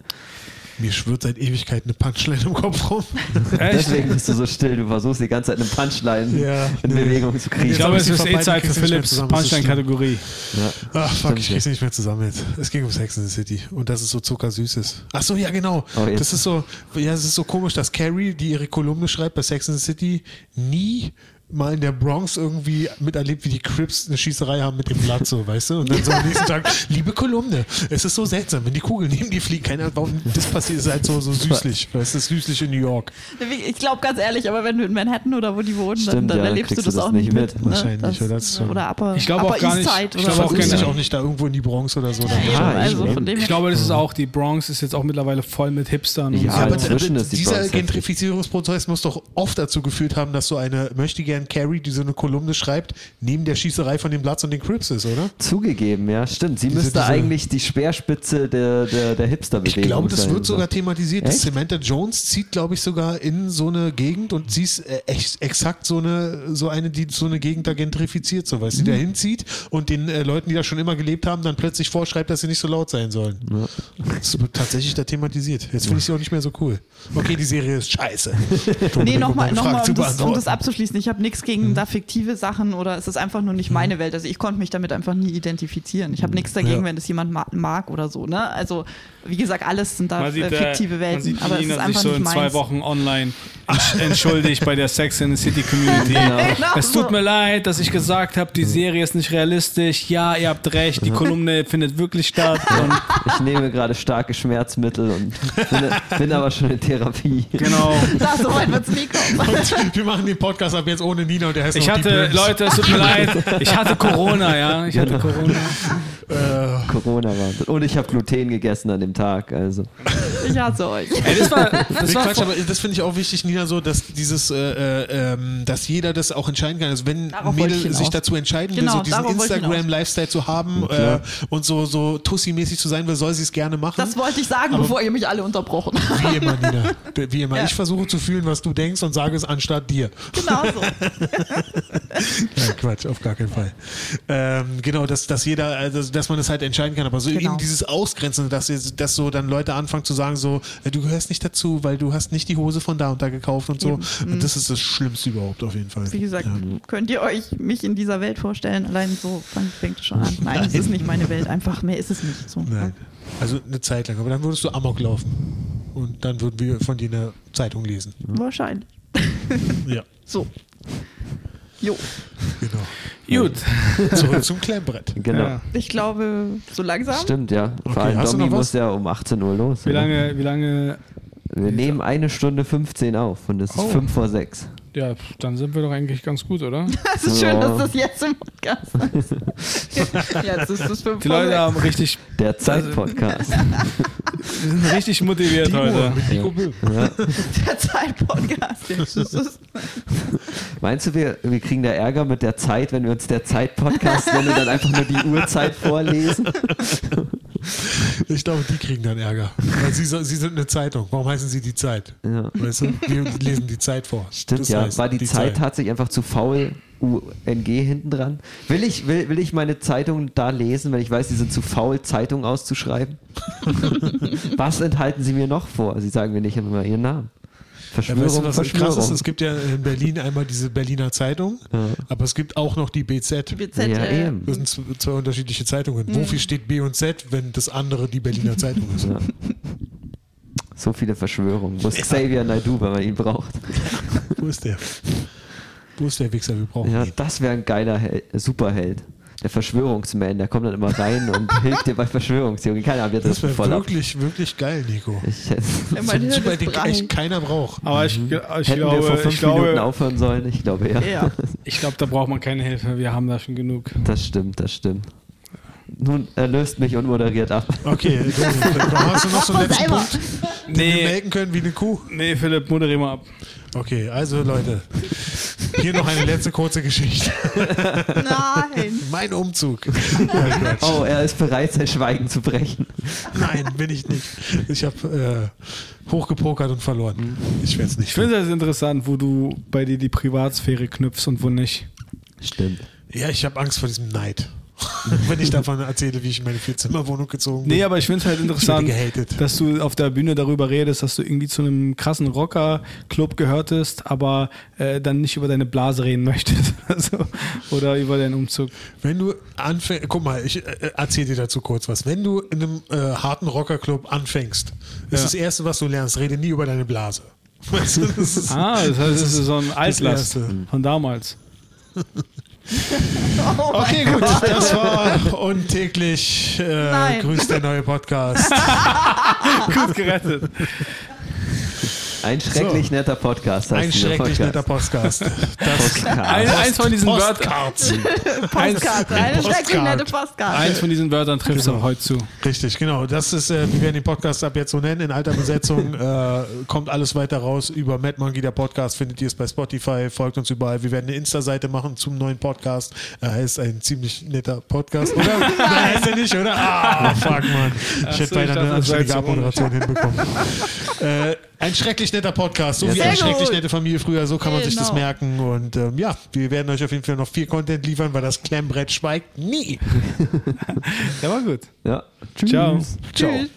Mir schwirrt seit Ewigkeit eine Punchline im Kopf rum. *laughs* Deswegen bist du so still. Du versuchst die ganze Zeit eine Punchline Ja. in Bewegung zu kriegen. Ich glaube, es ich ist eh Zeit für Philips das ist. Punchline-Kategorie. Ja, Ach, fuck, ich krieg's nicht mehr zusammen jetzt. Es ging um Sex in the City und dass es so zuckersüß ist. Ach so, ja, genau. Oh, das ist so, ja, es ist so komisch, dass Carrie, die ihre Kolumne schreibt bei Sex in the City, nie mal in der Bronx irgendwie miterlebt, wie die Crips eine Schießerei haben mit dem Blatt, so, weißt du? Und dann so am nächsten Tag, *laughs* liebe Kolumne, es ist so seltsam, wenn die Kugeln neben die fliegen, keine Ahnung, warum das passiert, ist halt so, so süßlich, *laughs* weißt du, das ist süßlich in New York. Ich glaube ganz ehrlich, aber wenn du in Manhattan oder wo die wohnen, dann, Stimmt, dann ja, erlebst du das, das auch nicht mit. mit. ne? Wahrscheinlich, das, oder? Das oder Upper, Ich glaube auch gar nicht- Side ich glaube auch gerne- auch nicht da irgendwo in die Bronx oder so. Ja, dann- also eben. von dem Ich glaube, das ist auch, die Bronx ist jetzt auch mittlerweile voll mit Hipstern. und Ja, so. aber inzwischen ist die dieser Bronx. Gentrifizierungsprozess muss doch oft dazu geführt haben, dass so eine möchte gern Carrie, die so eine Kolumne schreibt, neben der Schießerei von den Bloods und den Crips ist, oder? Zugegeben, ja, stimmt. Sie Diese- müsste diese- eigentlich die Speerspitze der, der, der Ich Hipster-Bewegung glaube, das sein. wird sogar thematisiert. Echt? Samantha Jones zieht, glaube ich, sogar in so eine Gegend und sie ist äh, echt, exakt so eine, so eine, die so eine Gegend da gentrifiziert, so weil sie da hinzieht und den äh, Leuten, die da schon immer gelebt haben, dann plötzlich vorschreibt, dass sie nicht so laut sein sollen. Das wird tatsächlich da thematisiert. Jetzt finde ich sie auch nicht mehr so cool. Okay, die Serie ist scheiße. *laughs* Nee, nochmal, noch um, das, um das abzuschließen. Ich habe nichts gegen da fiktive Sachen oder es ist einfach nur nicht meine Welt. Also ich konnte mich damit einfach nie identifizieren. Ich habe nichts dagegen, Ja. wenn das jemand ma mag oder so. Ne? Also wie gesagt, alles sind da sieht, äh, äh, fiktive man Welten, sieht, aber es ist Nina sich einfach so nicht in zwei meins. Wochen online *laughs* entsch- entschuldigt bei der Sex in the City Community. *laughs* Genau. Es tut mir leid, dass ich gesagt habe, die Serie ist nicht realistisch. Ja, ihr habt recht, die Kolumne findet wirklich statt. Und Ich nehme gerade starke Schmerzmittel und bin, bin aber schon in Therapie. genau. *laughs* Da, so weit wird es nie kommen. Und wir machen den Podcast ab jetzt ohne Nina und der heißt Ich hatte. Leute, es tut mir *laughs* leid, ich hatte Corona, ja. Ich hatte. Corona. Äh, Corona war. Und ich habe Gluten gegessen an dem Tag. Also Ich hasse euch. Ey, das war, *laughs* das war Quatsch, aber das finde ich auch wichtig, Nina, so, dass dieses, äh, äh, ähm, dass jeder das auch entscheiden kann. Also wenn Darauf Mädel sich dazu entscheiden Genau, will, so diesen wollte ich Instagram-Lifestyle zu haben äh, klar. und so, so Tussi-mäßig zu sein will, soll sie es gerne machen. Das wollte ich sagen, Aber- bevor ihr mich alle unterbrochen habt. Wie immer, Nina. Wie immer. Ja. Ich versuche zu fühlen, was du denkst und sage es anstatt dir. Genau so. *laughs* Nein, Quatsch, auf gar keinen Fall. Ähm, genau, dass, dass jeder, also, dass man das halt entscheiden kann, aber so Genau. eben dieses Ausgrenzen, dass, dass so dann Leute anfangen zu sagen, so, äh, du gehörst nicht dazu, weil du hast nicht die Hose von da und da gekauft und so. Eben. Mhm. Und das ist das Schlimmste überhaupt auf jeden Fall. Wie gesagt, Ja. könnt ihr euch mich in dieser Welt vorstellen? Allein so fängt es schon an. Nein, es ist nicht meine Welt. Einfach mehr ist es nicht. So. Nein. Also eine Zeit lang, aber dann würdest du Amok laufen. Und dann würden wir von dir eine Zeitung lesen. Wahrscheinlich. Ja, So. Jo. *laughs* genau. gut. Zurück zum Klemmbrett. *laughs* genau. Ja. Ich glaube, so langsam. Stimmt, ja. Vor Okay, allem hast du Domi muss ja um 18 Uhr los. Wie lange, wie lange, Wir nehmen eine Stunde 15 auf und es ist Oh. 5 vor 6. ja, dann sind wir doch eigentlich ganz gut, oder? *laughs* Es ist schön, Ja. dass das jetzt im Podcast ist. Jetzt ist es fünf Die Leute haben richtig, Der Zeit-Podcast. *laughs* wir sind richtig motiviert Die heute. Böhm. Der Zeit-Podcast. Jetzt ist es- Meinst du, wir, wir kriegen da Ärger mit der Zeit, wenn wir uns der Zeit-Podcast nennen und dann einfach nur die Uhrzeit vorlesen? Ich glaube, die kriegen dann Ärger. Weil sie, sie sind eine Zeitung. Warum heißen sie die Zeit? Ja. Weißt du? Wir lesen die Zeit vor. Stimmt, Das ja. Heißt, War die, Zeit, tatsächlich einfach zu faul, UNG hinten dran? Will ich, will, will ich meine Zeitung da lesen, wenn ich weiß, sie sind zu faul, Zeitung auszuschreiben? *laughs* was enthalten sie mir noch vor? Sie sagen mir nicht immer ihren Namen. Ja, Verschwörung, weißt du, was Verschwörung. krass ist? Es gibt ja in Berlin einmal diese Berliner Zeitung, aber es gibt auch noch die BZ. BZ, ja, äh, eben. Das sind zwei unterschiedliche Zeitungen. Wofür steht B und Z, wenn das andere die Berliner *laughs* Zeitung ist? Ja. So viele Verschwörungen. Wo Xavier Naidoo, wenn man ihn braucht? Wo ist der? Wo ist der Wichser? Wir brauchen Ja, ihn. das wäre ein geiler Hel Superheld. Der Verschwörungsman, der kommt dann immer rein und *laughs* hilft dir bei Verschwörungstheorien. Keine Ahnung, das Das wäre voll ab. wirklich, wirklich geil, Nico. Ich, Ja, So mein ein Hirn super breit. echt keiner braucht. Aber ich, ich, hätten wir glaube, vor fünf ich, Minuten glaube, aufhören sollen? Ich glaube ja. Ja. *laughs* ich glaube, da braucht man keine Hilfe. Wir haben da schon genug. Das stimmt, das stimmt. Nun er löst mich unmoderiert ab. Okay, *laughs* Dominik, da hast du noch so einen letzten. Punkt, den wir Nee, melken können wie eine Kuh. nee, Philipp, moderier mal ab. Okay, also Leute, hier noch eine letzte kurze Geschichte. Nein. Mein Umzug. Quatsch. Oh, er ist bereit, sein Schweigen zu brechen. Nein, bin ich nicht. Ich habe äh, hochgepokert und verloren. Ich werde es nicht. Ich finde das interessant, wo du bei dir die Privatsphäre knüpfst und wo nicht. Stimmt. Ja, ich habe Angst vor diesem Neid. *laughs* Wenn ich davon erzähle, wie ich in meine Vierzimmerwohnung gezogen bin. Nee, aber ich finde es halt interessant, dass du auf der Bühne darüber redest, dass du irgendwie zu einem krassen Rocker-Club gehörtest, aber äh, dann nicht über deine Blase reden möchtest. *laughs* Also, oder über deinen Umzug. Wenn du anfängst, guck mal, ich äh, erzähle dir dazu kurz was. Wenn du in einem äh, harten Rockerclub anfängst, ist Ja. das Erste, was du lernst, rede nie über deine Blase. *laughs* Weißt du, das ist, Ah, das heißt, es ist so ein Altlast von damals. Oh *laughs* Okay, gut, das war untäglich. Äh, grüßt der neue Podcast. *laughs* Gut gerettet. Ein schrecklich netter Podcast. Ein schrecklich Podcast. netter Podcast. Das Podcast. Ein, eins von diesen Wörtern. Postcards. Postkarte, eine schrecklich nette Postkarte. Eins von diesen Wörtern trifft Genau. es heute zu. Richtig, genau. Das ist, äh, wir werden den Podcast ab jetzt so nennen, in alter Besetzung. *laughs* äh, kommt alles weiter raus über Mad Monkey, der Podcast, findet ihr es bei Spotify, folgt uns überall. Wir werden eine Insta-Seite machen zum neuen Podcast. Er heißt ein ziemlich netter Podcast, oder? *laughs* Nein, heißt er nicht, oder? Ah, fuck, Mann. Ich hätte so, beinahe eine anständige Abmoderation hinbekommen. äh, ein schrecklich netter Podcast, so Ja, wie eine schrecklich gut. nette Familie früher, so kann man sich das Genau. merken. Und ähm, ja, wir werden euch auf jeden Fall noch viel Content liefern, weil das Klemmbrett schweigt nie. *laughs* Der war gut. Ja. Tschüss. Ciao. Ciao. Tschüss.